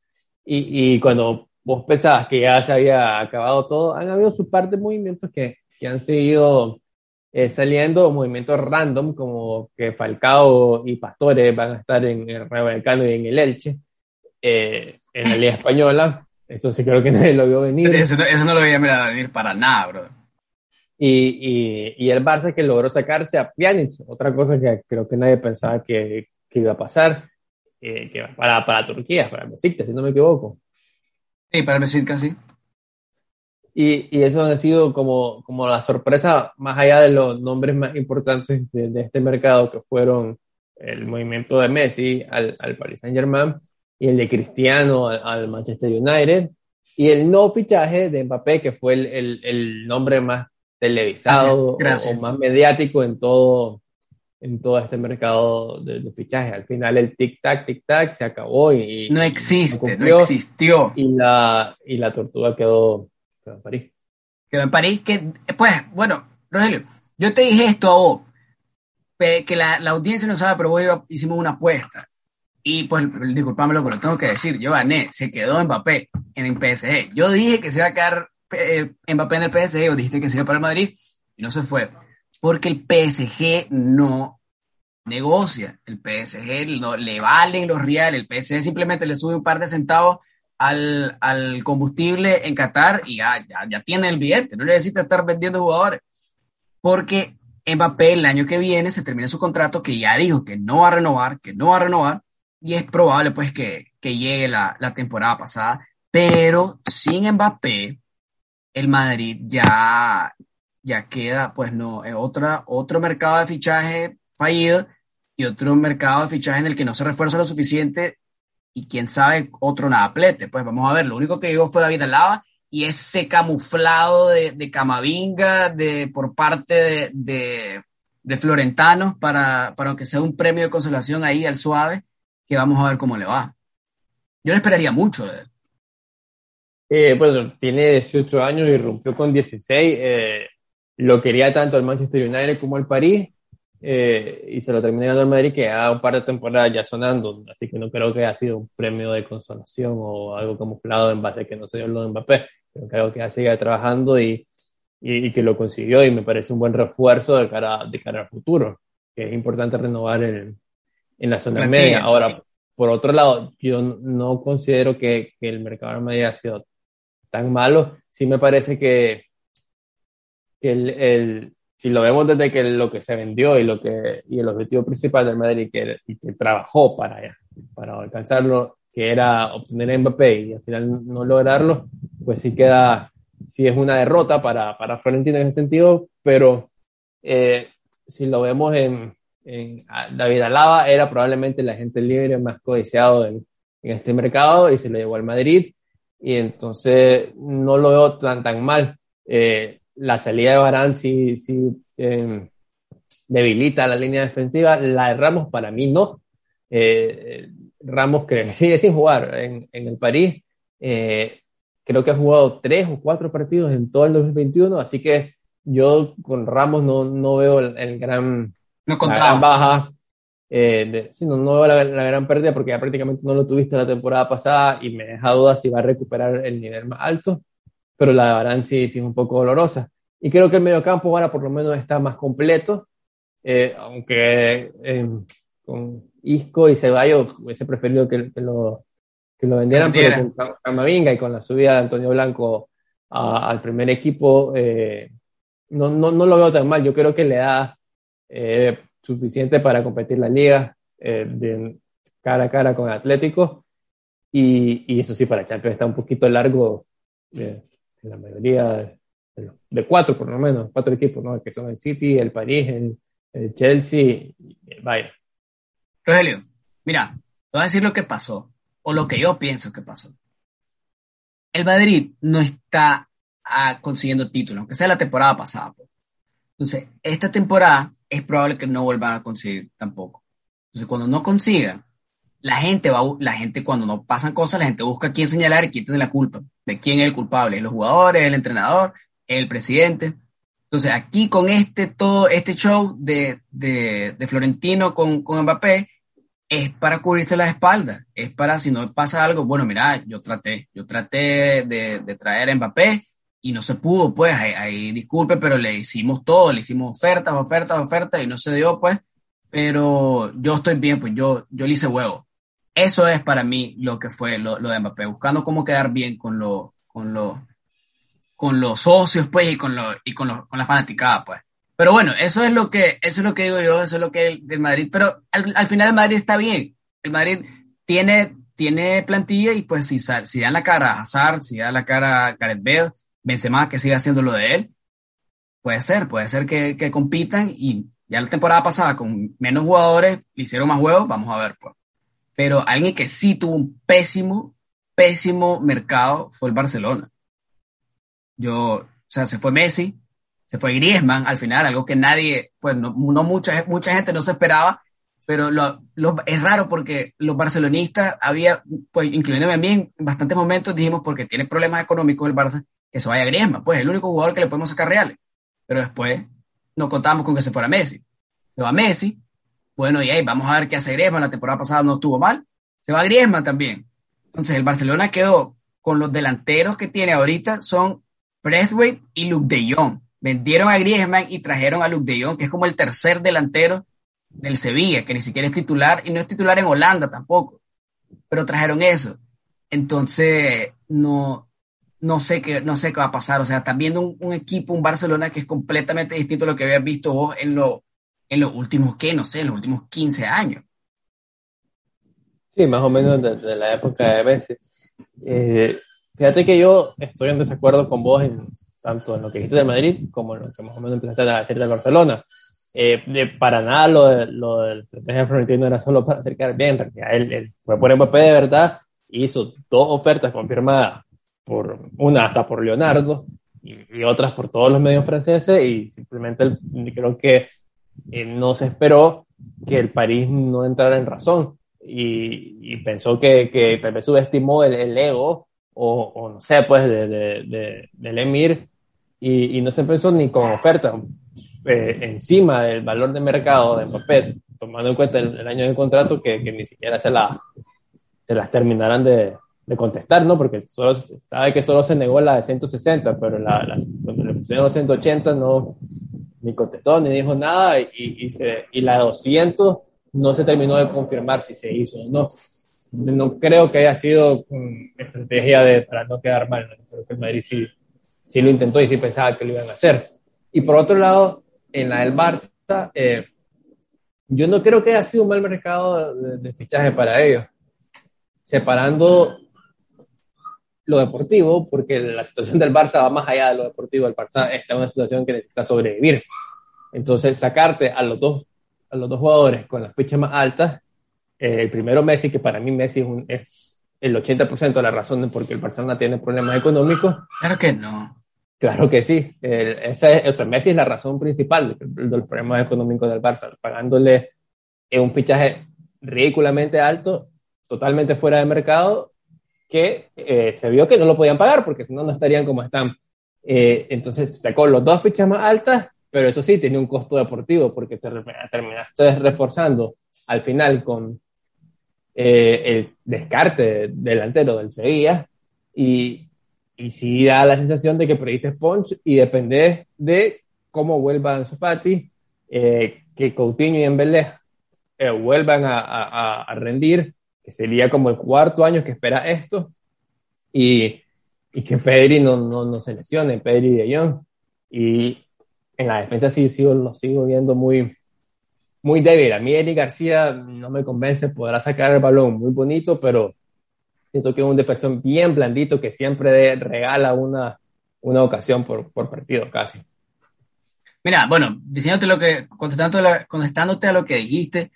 y, y cuando vos pensabas que ya se había acabado todo, han habido su parte de movimientos que, que han seguido eh, saliendo, movimientos random, como que Falcao y Pastores van a estar en el Rayo Vallecano y en el Elche, eh, en la Liga Española. Eso sí creo que (laughs) nadie lo vio venir. Eso, eso no lo veía venir para nada, bro. Y, y, y, el Barça que logró sacarse a Pjanic, otra cosa que creo que nadie pensaba que, que iba a pasar, eh, que para, para Turquía, para Besiktas, si no me equivoco. Sí, para Besiktas, sí. Y, y, eso ha sido como, como la sorpresa, más allá de los nombres más importantes de, este mercado, que fueron el movimiento de Messi al, al Paris Saint Germain y el de Cristiano al, Manchester United, y el no fichaje de Mbappé, que fue el, el, el nombre más televisado O, más mediático en todo, en todo este mercado de, de fichaje. Al final el tic-tac, tic-tac se acabó y... No existe, no existió. Y la, y la tortuga quedó Quedó en París. Quedó en París, que, pues, bueno, Rogelio, yo te dije esto a vos, que la, la audiencia no sabe, pero vos hicimos una apuesta. Y pues, disculpame lo que lo tengo que decir, yo gané, se quedó Mbappé en el PSG. Yo dije que se iba a quedar eh, Mbappé en el PSG, o dijiste que se iba para el Madrid, y no se fue. Porque el PSG no negocia, el PSG no, le valen los reales, el PSG simplemente le sube un par de centavos al, al combustible en Qatar y ya, ya, tiene el billete, no necesita estar vendiendo jugadores. Porque Mbappé el año que viene se termina su contrato que ya dijo que no va a renovar, que no va a renovar, y es probable pues que, que llegue la, la, temporada pasada, pero sin Mbappé, el Madrid ya, ya queda pues no, es otra, otro mercado de fichaje fallido y otro mercado de fichaje en el que no se refuerza lo suficiente y quién sabe otro nadaplete. Pues vamos a ver, lo único que llegó fue David Alaba y ese camuflado de, de Camavinga de, por parte de, de, Florentano para, para aunque sea un premio de consolación ahí al suave, que vamos a ver cómo le va. Yo le esperaría mucho de él. Eh, bueno, tiene 18 años y rompió con 16. Eh, lo quería tanto el Manchester United como el París. Eh, y se lo terminé ganando el Madrid, que ha un par de temporadas ya sonando, así que no creo que haya sido un premio de consolación o algo camuflado en base a que no se dio lo de Mbappé, pero creo que ya sigue trabajando y, y, que lo consiguió y me parece un buen refuerzo de cara, de cara al futuro, que es importante renovar en, en la zona media. Ahora, por otro lado, yo no considero que, que el mercado de media ha sido tan malo, sí me parece que, que el, el si lo vemos desde que lo que se vendió y, lo que, y el objetivo principal del Madrid que, y que trabajó para, para alcanzarlo, que era obtener a Mbappé y al final no lograrlo, pues sí queda, sí es una derrota para, para Florentino en ese sentido, pero eh, si lo vemos en, en, David Alaba, era probablemente el agente libre más codiciado en, en este mercado y se lo llevó al Madrid y entonces no lo veo tan, tan mal. Eh, la salida de Barán sí, em, debilita la línea defensiva. La de Ramos para mí no. Eh, Ramos creo que (laughs) sigue sin jugar en, el París. Eh, creo que ha jugado tres o cuatro partidos en todo el 2021, así que yo con Ramos no, no veo el, gran, no la gran baja. Eh, no, no, veo la, la, gran pérdida porque ya prácticamente no lo tuviste la temporada pasada y me deja dudas si va a recuperar el nivel más alto pero la de Barán sí, es un poco dolorosa. Y creo que el mediocampo ahora por lo menos está más completo, eh, aunque eh, con Isco y Ceballos hubiese preferido que, lo, que lo vendieran, pero con Camavinga y con la subida de Antonio Blanco al primer equipo, eh, no, no, no, lo veo tan mal. Yo creo que le da suficiente para competir la liga de cara a cara con Atlético. Y, y, eso sí, para Champions está un poquito largo en la mayoría de, cuatro por lo menos, cuatro equipos, ¿no? que son el City, el París, el, Chelsea y el Bayern. Rogelio, mira, te voy a decir lo que pasó, o lo que yo pienso que pasó. El Madrid no está ah, consiguiendo títulos, aunque sea la temporada pasada. Pues. Entonces, esta temporada es probable que no vuelvan a conseguir tampoco. Entonces, cuando no consigan, la gente va, la gente cuando no pasan cosas, la gente busca quién señalar y quién tiene la culpa, de quién es el culpable, los jugadores, el entrenador, el presidente. Entonces, aquí con este, todo este show de, de, de Florentino con, con Mbappé, es para cubrirse la espalda, es para si no pasa algo, bueno, mira, yo traté, yo traté de, de traer a Mbappé y no se pudo, pues, ahí, disculpe, pero le hicimos todo, le hicimos ofertas, ofertas, ofertas y no se dio, pues, pero yo estoy bien, pues yo, yo le hice huevo. Eso es para mí lo que fue lo, de Mbappé, buscando cómo quedar bien con, con, con los socios, pues, y con, lo, y con, con la fanaticada, pues. Pero bueno, eso es lo que, eso es lo que digo yo, eso es lo que el, Madrid, pero al, al, final el Madrid está bien. El Madrid tiene, tiene plantilla y pues si, si dan la cara a Hazard, si dan la cara a Gareth Bale, Benzema que siga haciendo lo de él, puede ser, puede ser que, que compitan y ya la temporada pasada con menos jugadores le hicieron más juegos, vamos a ver pues. Pero alguien que sí tuvo un pésimo, pésimo mercado fue el Barcelona. Yo, o sea, se fue Messi, se fue Griezmann al final, algo que nadie, pues no, no mucha, mucha gente no se esperaba, pero lo, lo, es raro porque los barcelonistas había, pues incluyéndome a mí en bastantes momentos dijimos porque tiene problemas económicos el Barça, que se vaya Griezmann, pues es el único jugador que le podemos sacar reales, pero después no contamos con que se fuera Messi. Se va Messi, bueno, y ahí vamos a ver qué hace Griezmann, la temporada pasada no estuvo mal, se va Griezmann también. Entonces el Barcelona quedó con los delanteros que tiene ahorita son Braithwaite y Luke de Jong vendieron a Griezmann y trajeron a Luke de Jong, que es como el tercer delantero del Sevilla, que ni siquiera es titular y no es titular en Holanda tampoco, pero trajeron eso. Entonces, no, no sé qué, no sé qué va a pasar. O sea, están viendo un, equipo, un Barcelona que es completamente distinto a lo que habías visto vos en, lo, en los últimos, ¿qué? No sé, en los últimos 15 años. Sí, más o menos desde la época de Messi. Eh, fíjate que yo estoy en desacuerdo con vos en, tanto en lo que dijiste de Madrid como en lo que más o menos empezaste a decir de Barcelona. Eh, de, para nada lo, de, lo del estrategia Florentino era solo para acercar bien, en realidad él, él, fue por Mbappé de verdad, hizo dos ofertas confirmadas, por una hasta por Leonardo y, y otras por todos los medios franceses y simplemente creo que eh, no se esperó que el París no entrara en razón y, pensó que, que tal vez subestimó el, ego o, no sé, pues de, de, de, del Emir y, no se pensó ni con oferta eh, encima del valor de mercado de Mbappé, tomando en cuenta el, año de contrato que, que, ni siquiera se, la, se las terminarán de, contestar, ¿no? Porque solo sabe que solo se negó la de 160, pero la, la, cuando le pusieron 180 no ni contestó ni dijo nada y, y, se, y la de 200 no se terminó de confirmar si se hizo o no. Entonces, no creo que haya sido estrategia de, para no quedar mal. ¿no? Creo que el Madrid sí, sí lo intentó y sí pensaba que lo iban a hacer. Y por otro lado, en la del Barça, eh, yo no creo que haya sido un mal mercado de, de, fichaje para ellos. Separando lo deportivo, porque la situación del Barça va más allá de lo deportivo. El Barça está en una situación que necesita sobrevivir. Entonces, sacarte a los dos, a los dos jugadores con las fichas más altas, eh, el primero Messi, que para mí Messi es, un, es el 80% de la razón de por qué el Barcelona tiene problemas económicos. Claro que no. Claro que sí. El, Messi es la razón principal de, de los problemas económicos del Barça, pagándole un fichaje ridículamente alto, totalmente fuera de mercado, que eh, se vio que no lo podían pagar porque si no, no estarían como están. Eh, entonces sacó los dos fichas más altas, pero eso sí, tenía un costo deportivo porque te terminaste reforzando al final con eh, el descarte delantero del Sevilla y, y sí da la sensación de que perdiste punch y depende de cómo vuelvan su eh, que Coutinho y Embelé eh, vuelvan a, a, a, rendir, que sería como el cuarto año que espera esto, y, y que Pedri no, no, no se lesione, Pedri de Jong. Y en la defensa sí, sí lo sigo viendo muy, muy débil. A mí Eric García no me convence, podrá sacar el balón muy bonito, pero siento que es un defensor bien blandito que siempre regala una, una ocasión por, por partido casi. Mira, bueno, diciéndote lo que, contestándote a lo que dijiste,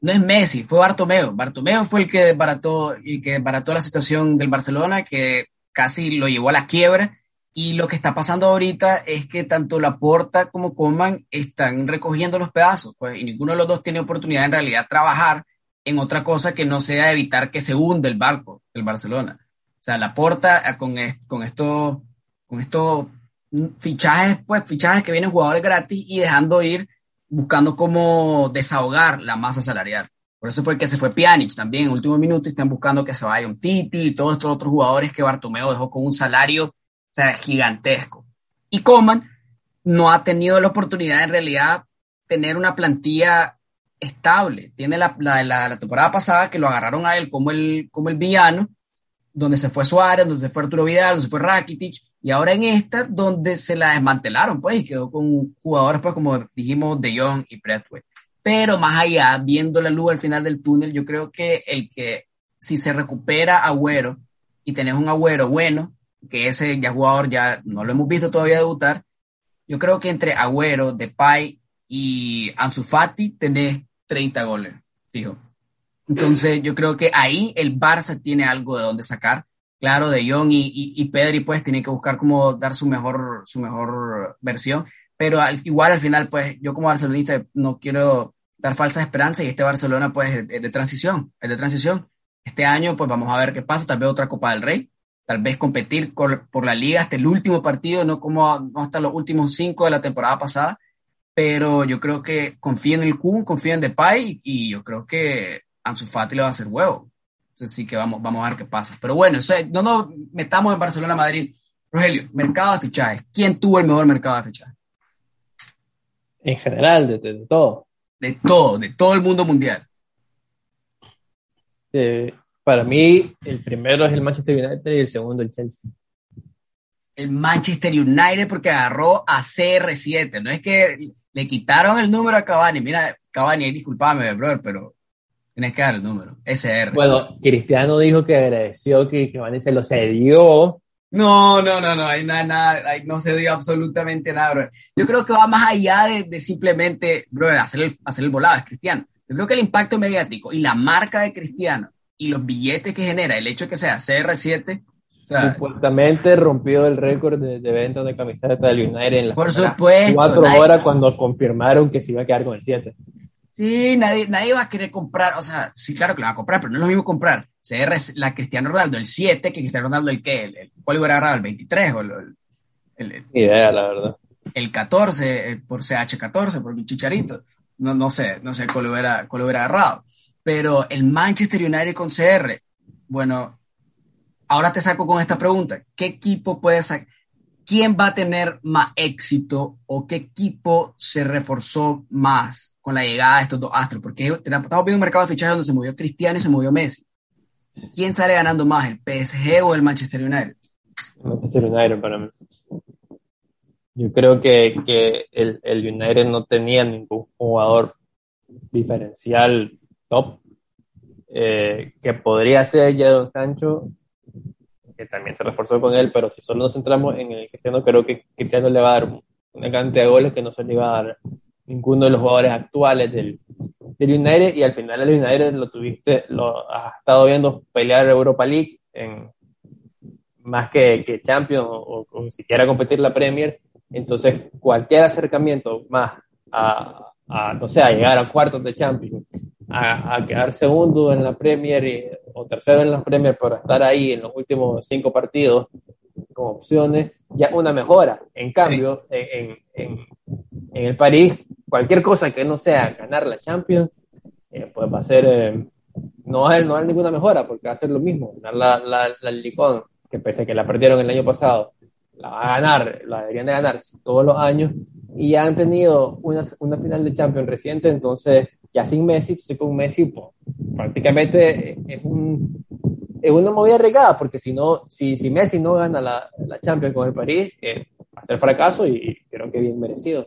no es Messi, fue Bartomeu. Bartomeu fue el que desbarató, y que desbarató la situación del Barcelona, que casi lo llevó a la quiebra. Y lo que está pasando ahorita es que tanto la Porta como Coman están recogiendo los pedazos, pues, y ninguno de los dos tiene oportunidad en realidad trabajar en otra cosa que no sea evitar que se hunde el barco del Barcelona. O sea, la Porta eh, con, con estos con estos fichajes, pues fichajes que vienen jugadores gratis y dejando ir, buscando cómo desahogar la masa salarial. Por eso fue que se fue Pjanic también en último minuto y están buscando que se vaya un Titi y todos estos otros jugadores que Bartomeo dejó con un salario gigantesco. Y Coman no ha tenido la oportunidad en realidad tener una plantilla estable. Tiene la, la, la, temporada pasada que lo agarraron a él como el, como el villano, donde se fue Suárez, donde se fue Arturo Vidal, donde se fue Rakitic, y ahora en esta donde se la desmantelaron, pues, y quedó con jugadores, pues, como dijimos, De Jong y Pretwell. Pero más allá, viendo la luz al final del túnel, yo creo que el que si se recupera Agüero y tenés un Agüero bueno, que ese ya jugador ya no lo hemos visto todavía debutar. Yo creo que entre Agüero, Depay y Ansu Fati tenés 30 goles, fijo. Entonces yo creo que ahí el Barça tiene algo de donde sacar. Claro, De Jong y, y, Pedri pues tienen que buscar cómo dar su mejor, su mejor versión, pero igual al final pues yo como barcelonista no quiero dar falsas esperanzas y este Barcelona pues es de transición, es de transición. Este año pues vamos a ver qué pasa, tal vez otra Copa del Rey, tal vez competir por la liga. Hasta el último partido, no como hasta los últimos cinco de la temporada pasada, pero yo creo que confío en el Kun, confío en Depay y yo creo que Ansu Fati le va a hacer huevo. Entonces sí que vamos, vamos a ver qué pasa. Pero bueno, no nos metamos en Barcelona, Madrid. Rogelio, mercado de fichajes. ¿Quién tuvo el mejor mercado de fichajes? En general, de, todo. De todo, de todo el mundo mundial. Eh, para mí, el primero es el Manchester United y el segundo el Chelsea. El Manchester United porque agarró a CR7. No es que le quitaron el número a Cavani. Mira, Cavani, disculpame, brother, pero tienes que dar el número. SR. Bueno, Cristiano dijo que agradeció que Cavani se lo cedió. No, no, no, no, hay nada, nada, no se dio absolutamente nada, bro. Yo creo que va más allá de, simplemente, bro, hacer el, hacer el volado, es Cristiano. Yo creo que el impacto mediático y la marca de Cristiano y los billetes que genera el hecho de que sea CR7. Supuestamente rompió el récord de, venta de camisetas del United en las por supuesto, cuatro horas cuando confirmaron que se iba a quedar con el 7. Sí, nadie, nadie va a querer comprar, o sea, sí, claro que lo va a comprar, pero no es lo mismo comprar CR, la Cristiano Ronaldo, el 7, que Cristiano Ronaldo, el qué, el, ¿cuál hubiera agarrado? ¿El 23 o el, el, idea, la verdad. El 14, por CH14, por mi chicharito. No, no sé, no sé cuál hubiera, cuál hubiera agarrado. Pero el Manchester United con CR, bueno, ahora te saco con esta pregunta. ¿Qué equipo puede sacar? ¿Quién va a tener más éxito o qué equipo se reforzó más con la llegada de estos dos astros? Porque estamos viendo un mercado de fichajes donde se movió Cristiano y se movió Messi. ¿Quién sale ganando más, el PSG o el Manchester United? Manchester United para mí. Yo creo que, que el, el United no tenía ningún jugador diferencial top, eh, que podría ser Jadon Sancho, que también se reforzó con él, pero si solo nos centramos en el Cristiano, creo que Cristiano le va a dar una cantidad de goles que no se le va a dar ninguno de los jugadores actuales del, del United, y al final el United lo tuviste, lo has estado viendo pelear Europa League en más que, que Champions o, o, siquiera competir la Premier, entonces cualquier acercamiento más a, a, no sé, a llegar a cuartos de Champions a, quedar segundo en la Premier o tercero en la Premier por estar ahí en los últimos cinco partidos como opciones, ya una mejora. En cambio, en, en, en, el París, cualquier cosa que no sea ganar la Champions, eh, pues va a ser, eh, no, va a, no ninguna mejora, porque va a ser lo mismo, ganar la, la, la Licón, que pese a que la perdieron el año pasado, la va a ganar, la deberían de ganar todos los años, y ya han tenido una, una final de Champions reciente, entonces ya sin Messi, estoy con Messi, pues, prácticamente es, un, es una movida regada, porque si, no, si, si Messi no gana la, la Champions con el París, eh, va a ser fracaso y creo que bien merecido.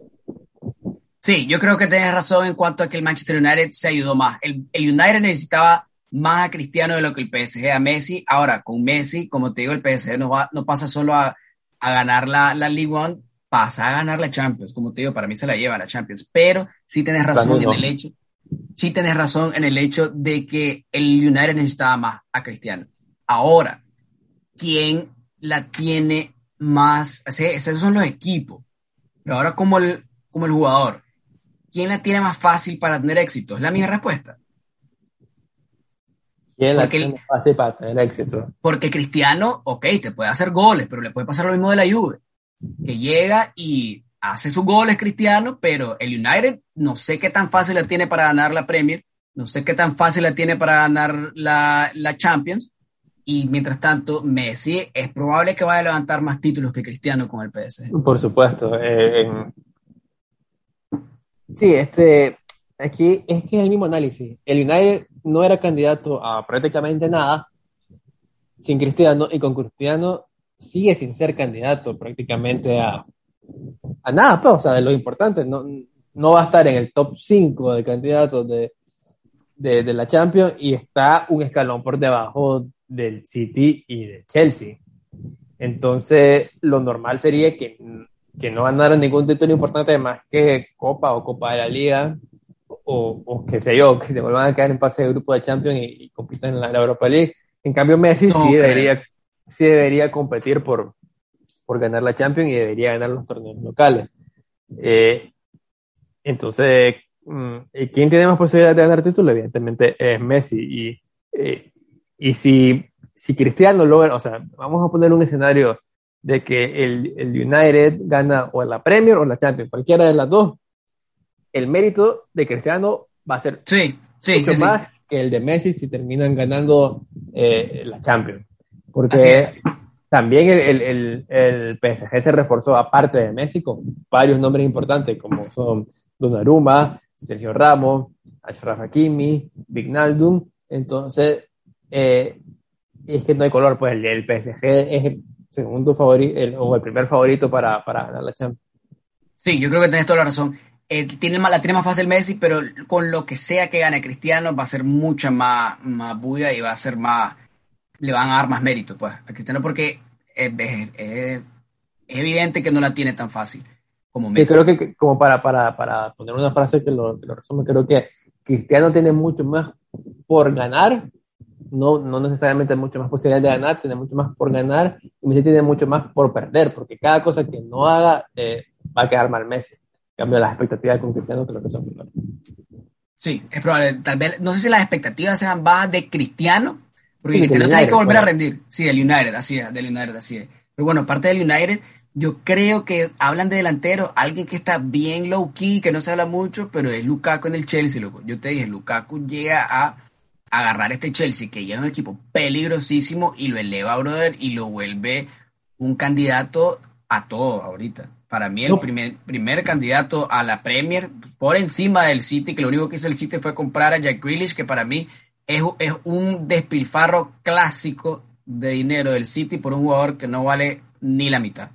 Sí, yo creo que tienes razón en cuanto a que el Manchester United se ayudó más. El, el United necesitaba más a Cristiano de lo que el PSG a Messi. Ahora, con Messi, como te digo, el PSG no, va, no pasa solo a, a ganar la, la League One, pasa a ganar la Champions. Como te digo, para mí se la lleva la Champions. Pero sí tienes razón en el hecho sí tenés razón en el hecho de que el United necesitaba más a Cristiano. Ahora, ¿quién la tiene más, esos son los equipos, pero ahora como el, como el jugador, ¿quién la tiene más fácil para tener éxito? Es la misma respuesta. ¿Quién la tiene más fácil para tener éxito? Porque Cristiano, ok, te puede hacer goles, pero le puede pasar lo mismo de la Juve, que llega y hace sus goles Cristiano, pero el United no sé qué tan fácil la tiene para ganar la Premier, no sé qué tan fácil la tiene para ganar la, la Champions, y mientras tanto, Messi es probable que vaya a levantar más títulos que Cristiano con el PSG. Por supuesto. Eh, sí, este, aquí es que es el mismo análisis. El United no era candidato a prácticamente nada sin Cristiano y con Cristiano sigue sin ser candidato prácticamente a, a nada, pues, o sea, de lo importante. No, no va a estar en el top 5 de candidatos de, de, la Champions y está un escalón por debajo del City y de Chelsea. Entonces, lo normal sería que, que no ganaran ningún título importante más que Copa o Copa de la Liga, o, o qué sé yo, que se vuelvan a quedar en pase de grupo de Champions y, compitan en la, Europa League. En cambio, Messi sí, debería, sí debería competir por, por ganar la Champions y debería ganar los torneos locales. Eh, entonces, mm, ¿quién tiene más posibilidades de ganar título? Evidentemente es Messi. Y eh, y si, si Cristiano logra, o sea, vamos a poner un escenario de que el, el United gana o la Premier o la Champions, cualquiera de las dos, el mérito de Cristiano va a ser sí, sí, mucho más que el de Messi si terminan ganando eh, la Champions. Porque también el, el, el, PSG se reforzó, aparte de Messi, con varios nombres importantes, como son Donnarumma, Sergio Ramos, Ashraf Hakimi, Vignaldum. Entonces, eh, es que no hay color, pues el, el PSG es segundo favorito o el primer favorito para, para ganar la Champions. Sí, yo creo que tenés toda la razón. Eh, tiene la tiene más fácil Messi, pero con lo que sea que gane Cristiano va a ser mucha más, más bulla y va a ser más, le van a dar más mérito pues a Cristiano porque es, es, evidente que no la tiene tan fácil como Messi. Creo que como para, para, para poner una frase que lo, que lo resume, creo que Cristiano tiene mucho más por ganar no, no necesariamente mucho más posibilidad de ganar, tiene mucho más por ganar y Messi tiene mucho más por perder, porque cada cosa que no haga eh, va a quedar mal Messi. En cambio, las expectativas con Cristiano creo que son menores. Sí, es probable. Tal vez, no sé si las expectativas sean bajas de Cristiano, porque Cristiano tiene que volver a rendir. Sí, del United, así es, del United, así es. Pero bueno, aparte del United, yo creo que hablan de delantero, alguien que está bien low key, que no se habla mucho, pero es Lukaku en el Chelsea, loco. Yo te dije, Lukaku llega a agarrar este Chelsea, que ya es un equipo peligrosísimo, y lo eleva, brother, y lo vuelve un candidato a todo ahorita. Para mí, el primer, primer candidato a la Premier, por encima del City, que lo único que hizo el City fue comprar a Jack Grealish, que para mí es, es un despilfarro clásico de dinero del City por un jugador que no vale ni la mitad.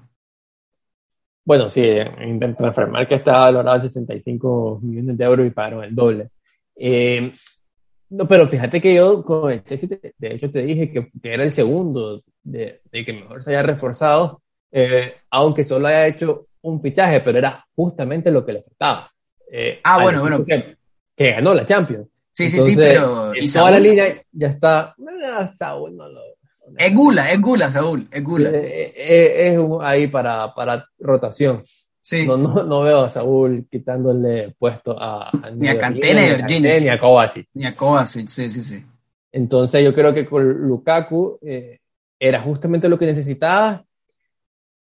Bueno, sí, en transfermar que estaba valorado en 65 millones de euros y pagaron el doble. Eh, no, pero fíjate que yo con el Chelsea, de hecho te dije que, era el segundo de, que mejor se haya reforzado, eh, aunque solo haya hecho un fichaje, pero era justamente lo que le faltaba. Eh, ah, bueno, bueno. Que, ganó la Champions. Sí, sí, sí, pero. Y toda la línea ya está. Saúl no lo. Es gula, es gula, Saúl, es gula. Eh, es ahí para, para rotación. No, no, no, veo a Saúl quitándole puesto a, ni a Cantena ni a Virginia. Ni a Kovacic. Ni a Kovacic, sí, sí, sí. Entonces yo creo que con Lukaku eh, era justamente lo que necesitaba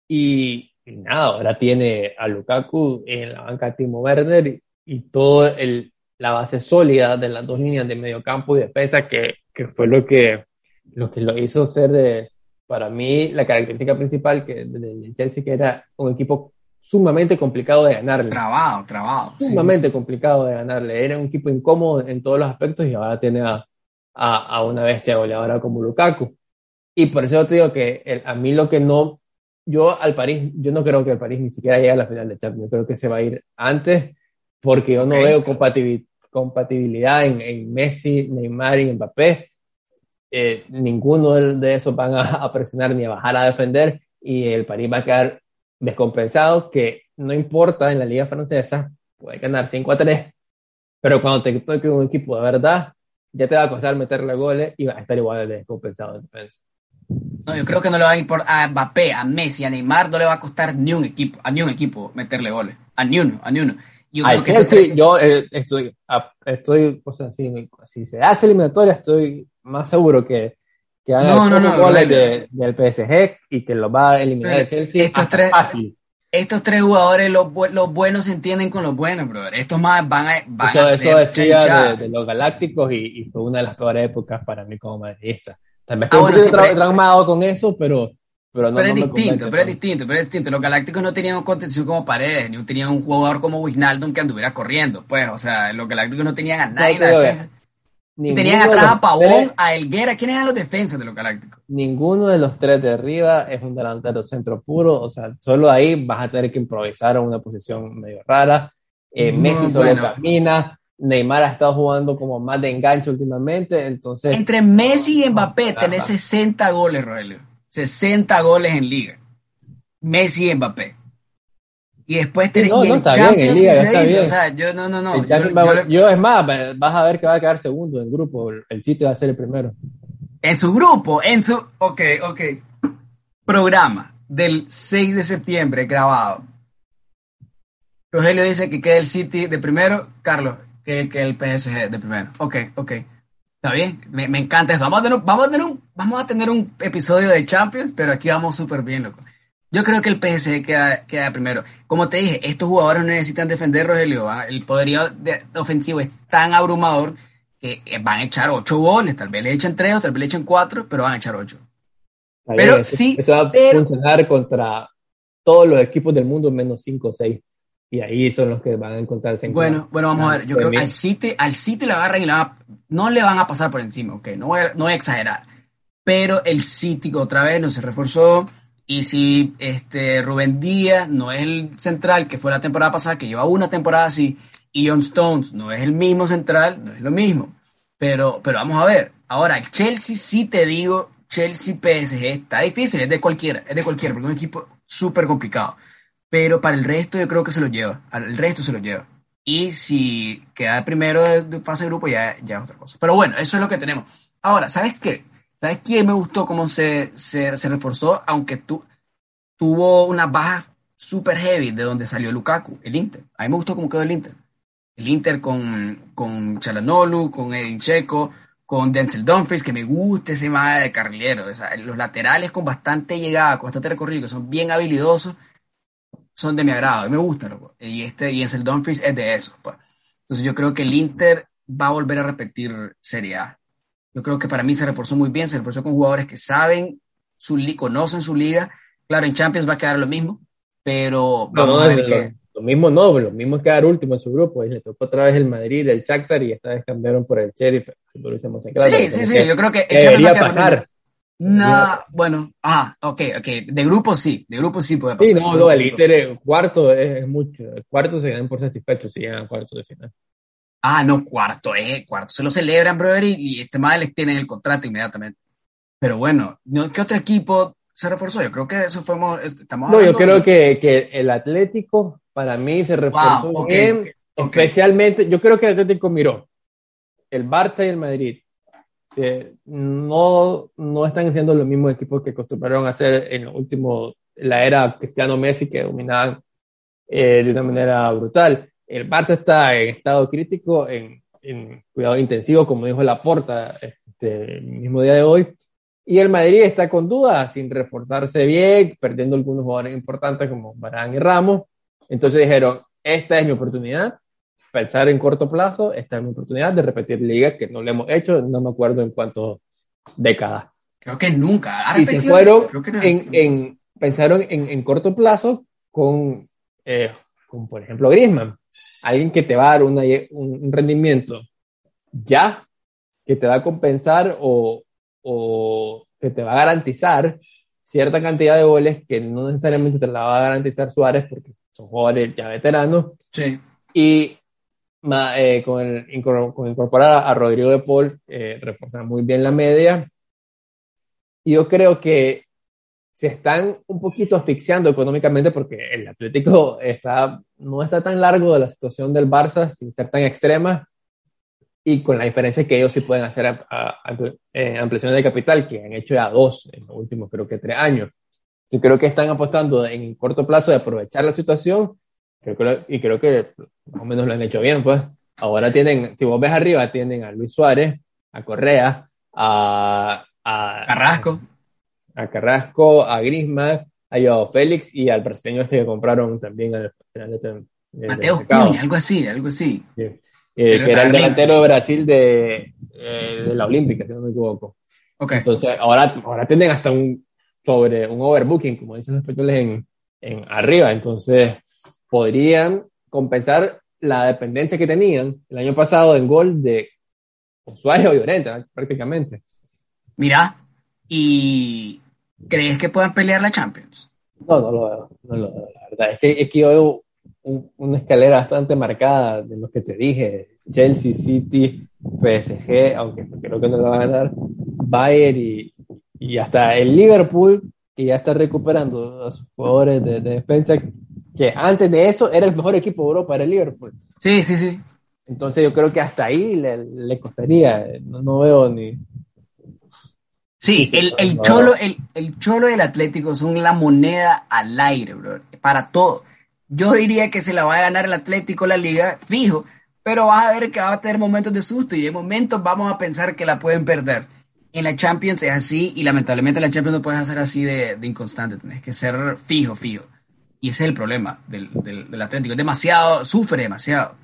y, nada, ahora tiene a Lukaku en la banca Timo Werner y, y toda la base sólida de las dos líneas de medio campo y defensa que, que fue lo que, lo que lo hizo ser de, para mí la característica principal que del Chelsea que era un equipo sumamente complicado de ganarle. Trabado, trabado. Sumamente complicado de ganarle. Era un equipo incómodo en todos los aspectos y ahora tiene a, a, una bestia goleadora como Lukaku. Y por eso te digo que a mí lo que no, yo al París, yo no creo que el París ni siquiera llegue a la final de Champions, yo creo que se va a ir antes porque yo no veo compatibilidad en, en, Messi, Neymar y Mbappé. Eh, ninguno de, esos van a, a presionar ni a bajar a defender y el París va a quedar descompensado que no importa en la liga francesa, puede ganar 5 a 3, pero cuando te toque un equipo de verdad, ya te va a costar meterle goles y va a estar igual de descompensado en defensa. No, yo creo que no le va a ir por a Mbappé, a Messi, a Neymar, no le va a costar ni un equipo, a ni un equipo meterle goles. A ni uno, a ni uno. Yo, creo que Chelsea, yo eh, estoy, estoy, o sea, si, si, se hace eliminatoria, estoy más seguro que, que van no, no, no, goles de, del PSG y que lo va a eliminar el Chelsea estos tres, fácil. Estos tres jugadores, los, los, buenos se entienden con los buenos, brother. Estos más van a, van a ser decía de, los Galácticos y, y, fue una de las peores épocas para mí como madridista. Tal vez ah, estoy un traumado con eso, pero pero, no, es distinto, pero es distinto, pero es distinto. Los Galácticos no tenían contención como paredes, ni tenían un jugador como Wijnaldum que anduviera corriendo. Pues, o sea, los Galácticos no tenían a nadie defensa. Y tenían atrás a Pavón, a Elguera. ¿Quiénes eran los defensas de los Galácticos? Ninguno de los tres de arriba es un delantero centro puro. O sea, solo ahí vas a tener que improvisar en una posición medio rara. Eh, Messi solo camina. Neymar ha estado jugando como más de enganche últimamente. Entonces. Entre Messi y Mbappé tenés 60 goles, Rogelio. 60 goles en liga. Messi y Mbappé. Y después tenés no, no, está bien, en liga, está bien. O sea, yo no, no, no. Yo, es más, vas a ver que va a quedar segundo en el grupo. El sitio va a ser el primero. En su grupo, en su. Ok, ok. Programa del 6 de septiembre grabado. Rogelio dice que queda el City de primero. Carlos, que, que el PSG de primero. Ok, ok. Está bien, me, encanta eso. Vamos a, tener, vamos, a tener un, vamos a tener un episodio de Champions, pero aquí vamos súper bien, loco. Yo creo que el PSG queda, queda primero. Como te dije, estos jugadores no necesitan defender, Rogelio. El poderío ofensivo es tan abrumador que eh, van a echar ocho goles. Tal vez le echen tres o tal vez le echen cuatro, pero van a echar ocho. pero sí. Eso va a funcionar contra todos los equipos del mundo menos cinco o seis y ahí son los que van a encontrarse en Bueno, bueno, vamos a ver. Yo creo que al City, al City le agarran y la, no le van a pasar por encima, ok, no voy, a, no voy a exagerar. Pero el City otra vez no se reforzó. Y si este Rubén Díaz no es el central que fue la temporada pasada, que lleva una temporada así, y John Stones no es el mismo central, no es lo mismo. Pero, pero vamos a ver. Ahora, el Chelsea sí te digo, Chelsea PSG está difícil, es de cualquiera, es de cualquiera, porque es un equipo súper complicado. Pero para el resto yo creo que se lo lleva. Al resto se lo lleva. Y si queda primero de, fase de grupo ya, ya es otra cosa. Pero bueno, eso es lo que tenemos. Ahora, ¿sabes qué? ¿Sabes quién me gustó cómo se, se, se reforzó? Aunque tu, tuvo una baja super heavy de donde salió Lukaku, el Inter. A mí me gustó cómo quedó el Inter. El Inter con, con Chalanolu, con Edin Checo, con Denzel Dumfries, que me gusta ese más de carrilero. los laterales con bastante llegada, con bastante recorrido, que son bien habilidosos son de mi agrado, y me gustan, y este, y el Dumfries es de eso, pues. Entonces yo creo que el Inter va a volver a repetir Serie A. Yo creo que para mí se reforzó muy bien, se reforzó con jugadores que saben, su conocen su liga. Claro, en Champions va a quedar lo mismo, pero vamos a ver. Lo, mismo no, lo mismo es quedar último en su grupo. Y le tocó otra vez el Madrid, el Shakhtar y esta vez cambiaron por el Sheriff. sí, sí, sí, yo creo que el debería pasar. No, bueno, ah, ok, ok. De grupo sí, de grupo sí puede pasar. Sí, no, no el Inter cuarto es, mucho. El cuarto se dan por satisfechos si llegan a cuarto de final. Ah, no, cuarto, eh, cuarto. Se lo celebran, brother, y, este mal les tienen el contrato inmediatamente. Pero bueno, ¿qué otro equipo se reforzó? Yo creo que eso fuimos, estamos No, yo creo que, que, el Atlético, para mí, se reforzó bien. Especialmente, yo creo que el Atlético miró el Barça y el Madrid no, no están siendo los mismos equipos que acostumbraron a hacer en último, la era Cristiano Messi, que dominaban eh, de una manera brutal. El Barça está en estado crítico, en, en cuidado intensivo, como dijo Laporta este, el mismo día de hoy. Y el Madrid está con dudas, sin reforzarse bien, perdiendo algunos jugadores importantes como Barán y Ramos. Entonces dijeron, esta es mi oportunidad pensar en corto plazo, esta es mi oportunidad de repetir liga que no le hemos hecho, no me acuerdo en cuántas décadas. Creo que nunca. y se fueron en, en, pensaron en, en, corto plazo con, eh, con, por ejemplo, Griezmann, alguien que te va a dar una, un, rendimiento ya, que te va a compensar o, o que te va a garantizar cierta cantidad de goles que no necesariamente te la va a garantizar Suárez porque son jugadores ya veteranos. Sí. Y eh, con, incorporar a Rodrigo de Paul, eh, reforzar muy bien la media. Y yo creo que se están un poquito asfixiando económicamente porque el Atlético está, no está tan largo de la situación del Barça sin ser tan extrema. y con la diferencia que ellos sí pueden hacer eh, ampliaciones de capital, que han hecho ya dos en los últimos creo que tres años. Yo creo que están apostando en corto plazo de aprovechar la situación y creo que más o menos lo han hecho bien, pues. Ahora tienen, si vos ves arriba, tienen a Luis Suárez, a Correa, a, a Carrasco, a Carrasco, a Grisman, a Joao Félix y al brasileño este que compraron también al final de, Mateo Cunha, algo así, algo así. Eh, que era el delantero de Brasil de, eh, de la Olímpica, si no me equivoco. Okay. Entonces, ahora, ahora tienen hasta un sobre un overbooking, como dicen los españoles, en, en arriba. Entonces, podrían compensar la dependencia que tenían el año pasado en gol de Suárez o Llorente, prácticamente. Mira, ¿y crees que puedan pelear la Champions? No, no lo veo, no lo veo, la verdad. Es que, es que yo veo una escalera bastante marcada de lo que te dije. Chelsea, City, PSG, aunque creo que no lo van a ganar, Bayern y, y hasta el Liverpool, que ya está recuperando a sus jugadores de, de defensa, que antes de eso era el mejor equipo de Europa, era el Liverpool. Sí, sí, sí. Entonces yo creo que hasta ahí le, le costaría, no, no, veo ni... Sí, el, el, cholo, el, el cholo del Atlético son la moneda al aire, bro, para todo. Yo diría que se la va a ganar el Atlético la liga, fijo, pero vas a ver que va a tener momentos de susto y de momentos vamos a pensar que la pueden perder. En la Champions es así y lamentablemente en la Champions no puedes hacer así de, de inconstante, tienes que ser fijo, fijo. Y ese es el problema del, del, Atlético. Es demasiado, sufre demasiado.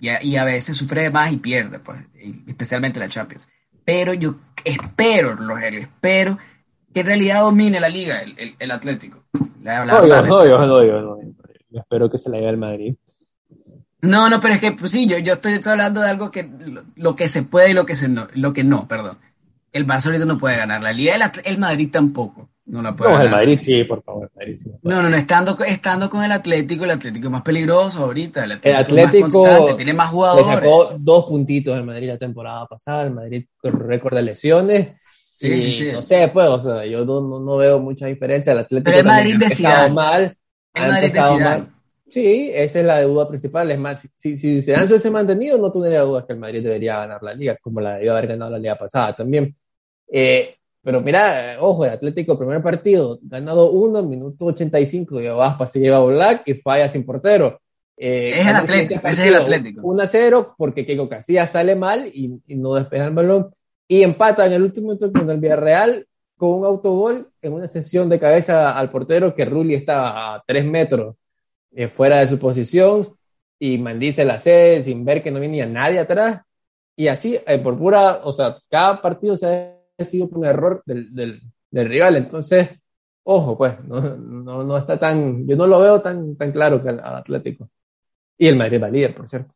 Y a, y a, veces sufre más y pierde, pues, especialmente la Champions. Pero yo espero, Rogelio, espero que en realidad domine la liga el, el, Atlético. La, no, yo espero que se la lleve el Madrid. No, no, pero es que, pues sí, yo, yo estoy, estoy hablando de algo que, lo, que se puede y lo que, se no, lo que no, perdón. El Barcelona no puede ganar la liga, el, el Madrid tampoco. No la puede. No, el Madrid sí, por favor. Madrid, sí, no, no, no, estando, estando con el Atlético, el Atlético es más peligroso ahorita. El Atlético, es más tiene más jugadores. sacó dos puntitos el Madrid la temporada pasada, el Madrid con récord de lesiones. Sí, sí, sí. No sé, pues, o sea, yo no, no, veo mucha diferencia. El Atlético Pero el Madrid decía mal. El Madrid decía Sí, esa es la duda principal. Es más, si, si se han hubiese mantenido, no tendría dudas que el Madrid debería ganar la liga, como la debió haber ganado la liga pasada también. Eh, pero mira, ojo, el Atlético, primer partido, ganado uno, minuto 85, y Aspa se lleva Black y falla sin portero. Eh, es el Atlético, ese es el Atlético. 1 a 0, porque Keiko Casillas sale mal y, no despeja el balón. Y empata en el último minuto con el Villarreal con un autogol en una sesión de cabeza al portero que Rulli estaba a 3 metros eh, fuera de su posición y Mandice la sede sin ver que no venía nadie atrás. Y así, eh, por pura, o sea, cada partido se sido un error del, del, del, rival. Entonces, ojo, pues, no, no, no, está tan, yo no lo veo tan, tan claro que al, Atlético. Y el Madrid va líder, por cierto.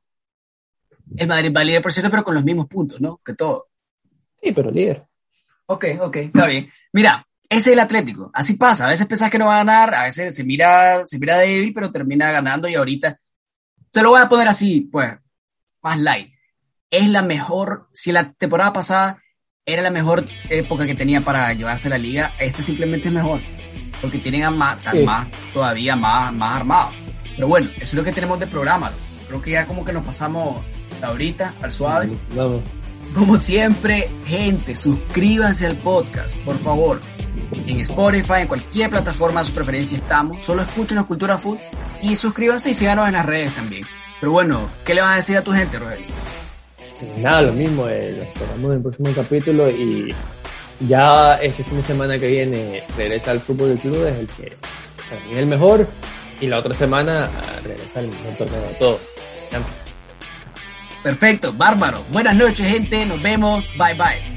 El Madrid va líder, por cierto, pero con los mismos puntos, ¿no? Que todo. Sí, pero líder. Ok, ok, está bien. Mira, ese es el Atlético. Así pasa. A veces pensás que no va a ganar, a veces se mira, se mira débil, pero termina ganando y ahorita se lo voy a poner así, pues, más light. Es la mejor, si la temporada pasada era la mejor época que tenía para llevarse la liga. Este simplemente es mejor. Porque tienen a más, más todavía más, más armados. Pero bueno, eso es lo que tenemos de programa. Creo que ya como que nos pasamos ahorita al suave. Como siempre, gente, suscríbanse al podcast, por favor. En Spotify, en cualquier plataforma de su preferencia estamos. Solo escuchen la Cultura Food y suscríbanse y síganos en las redes también. Pero bueno, ¿qué le vas a decir a tu gente, Rogelio? Nada, lo mismo, eh, lo esperamos en el próximo capítulo y ya este fin de semana que viene regresa al fútbol del club, es el que es el mejor y la otra semana regresa el mejor torneo de todo. Perfecto, bárbaro. Buenas noches, gente. Nos vemos. Bye bye.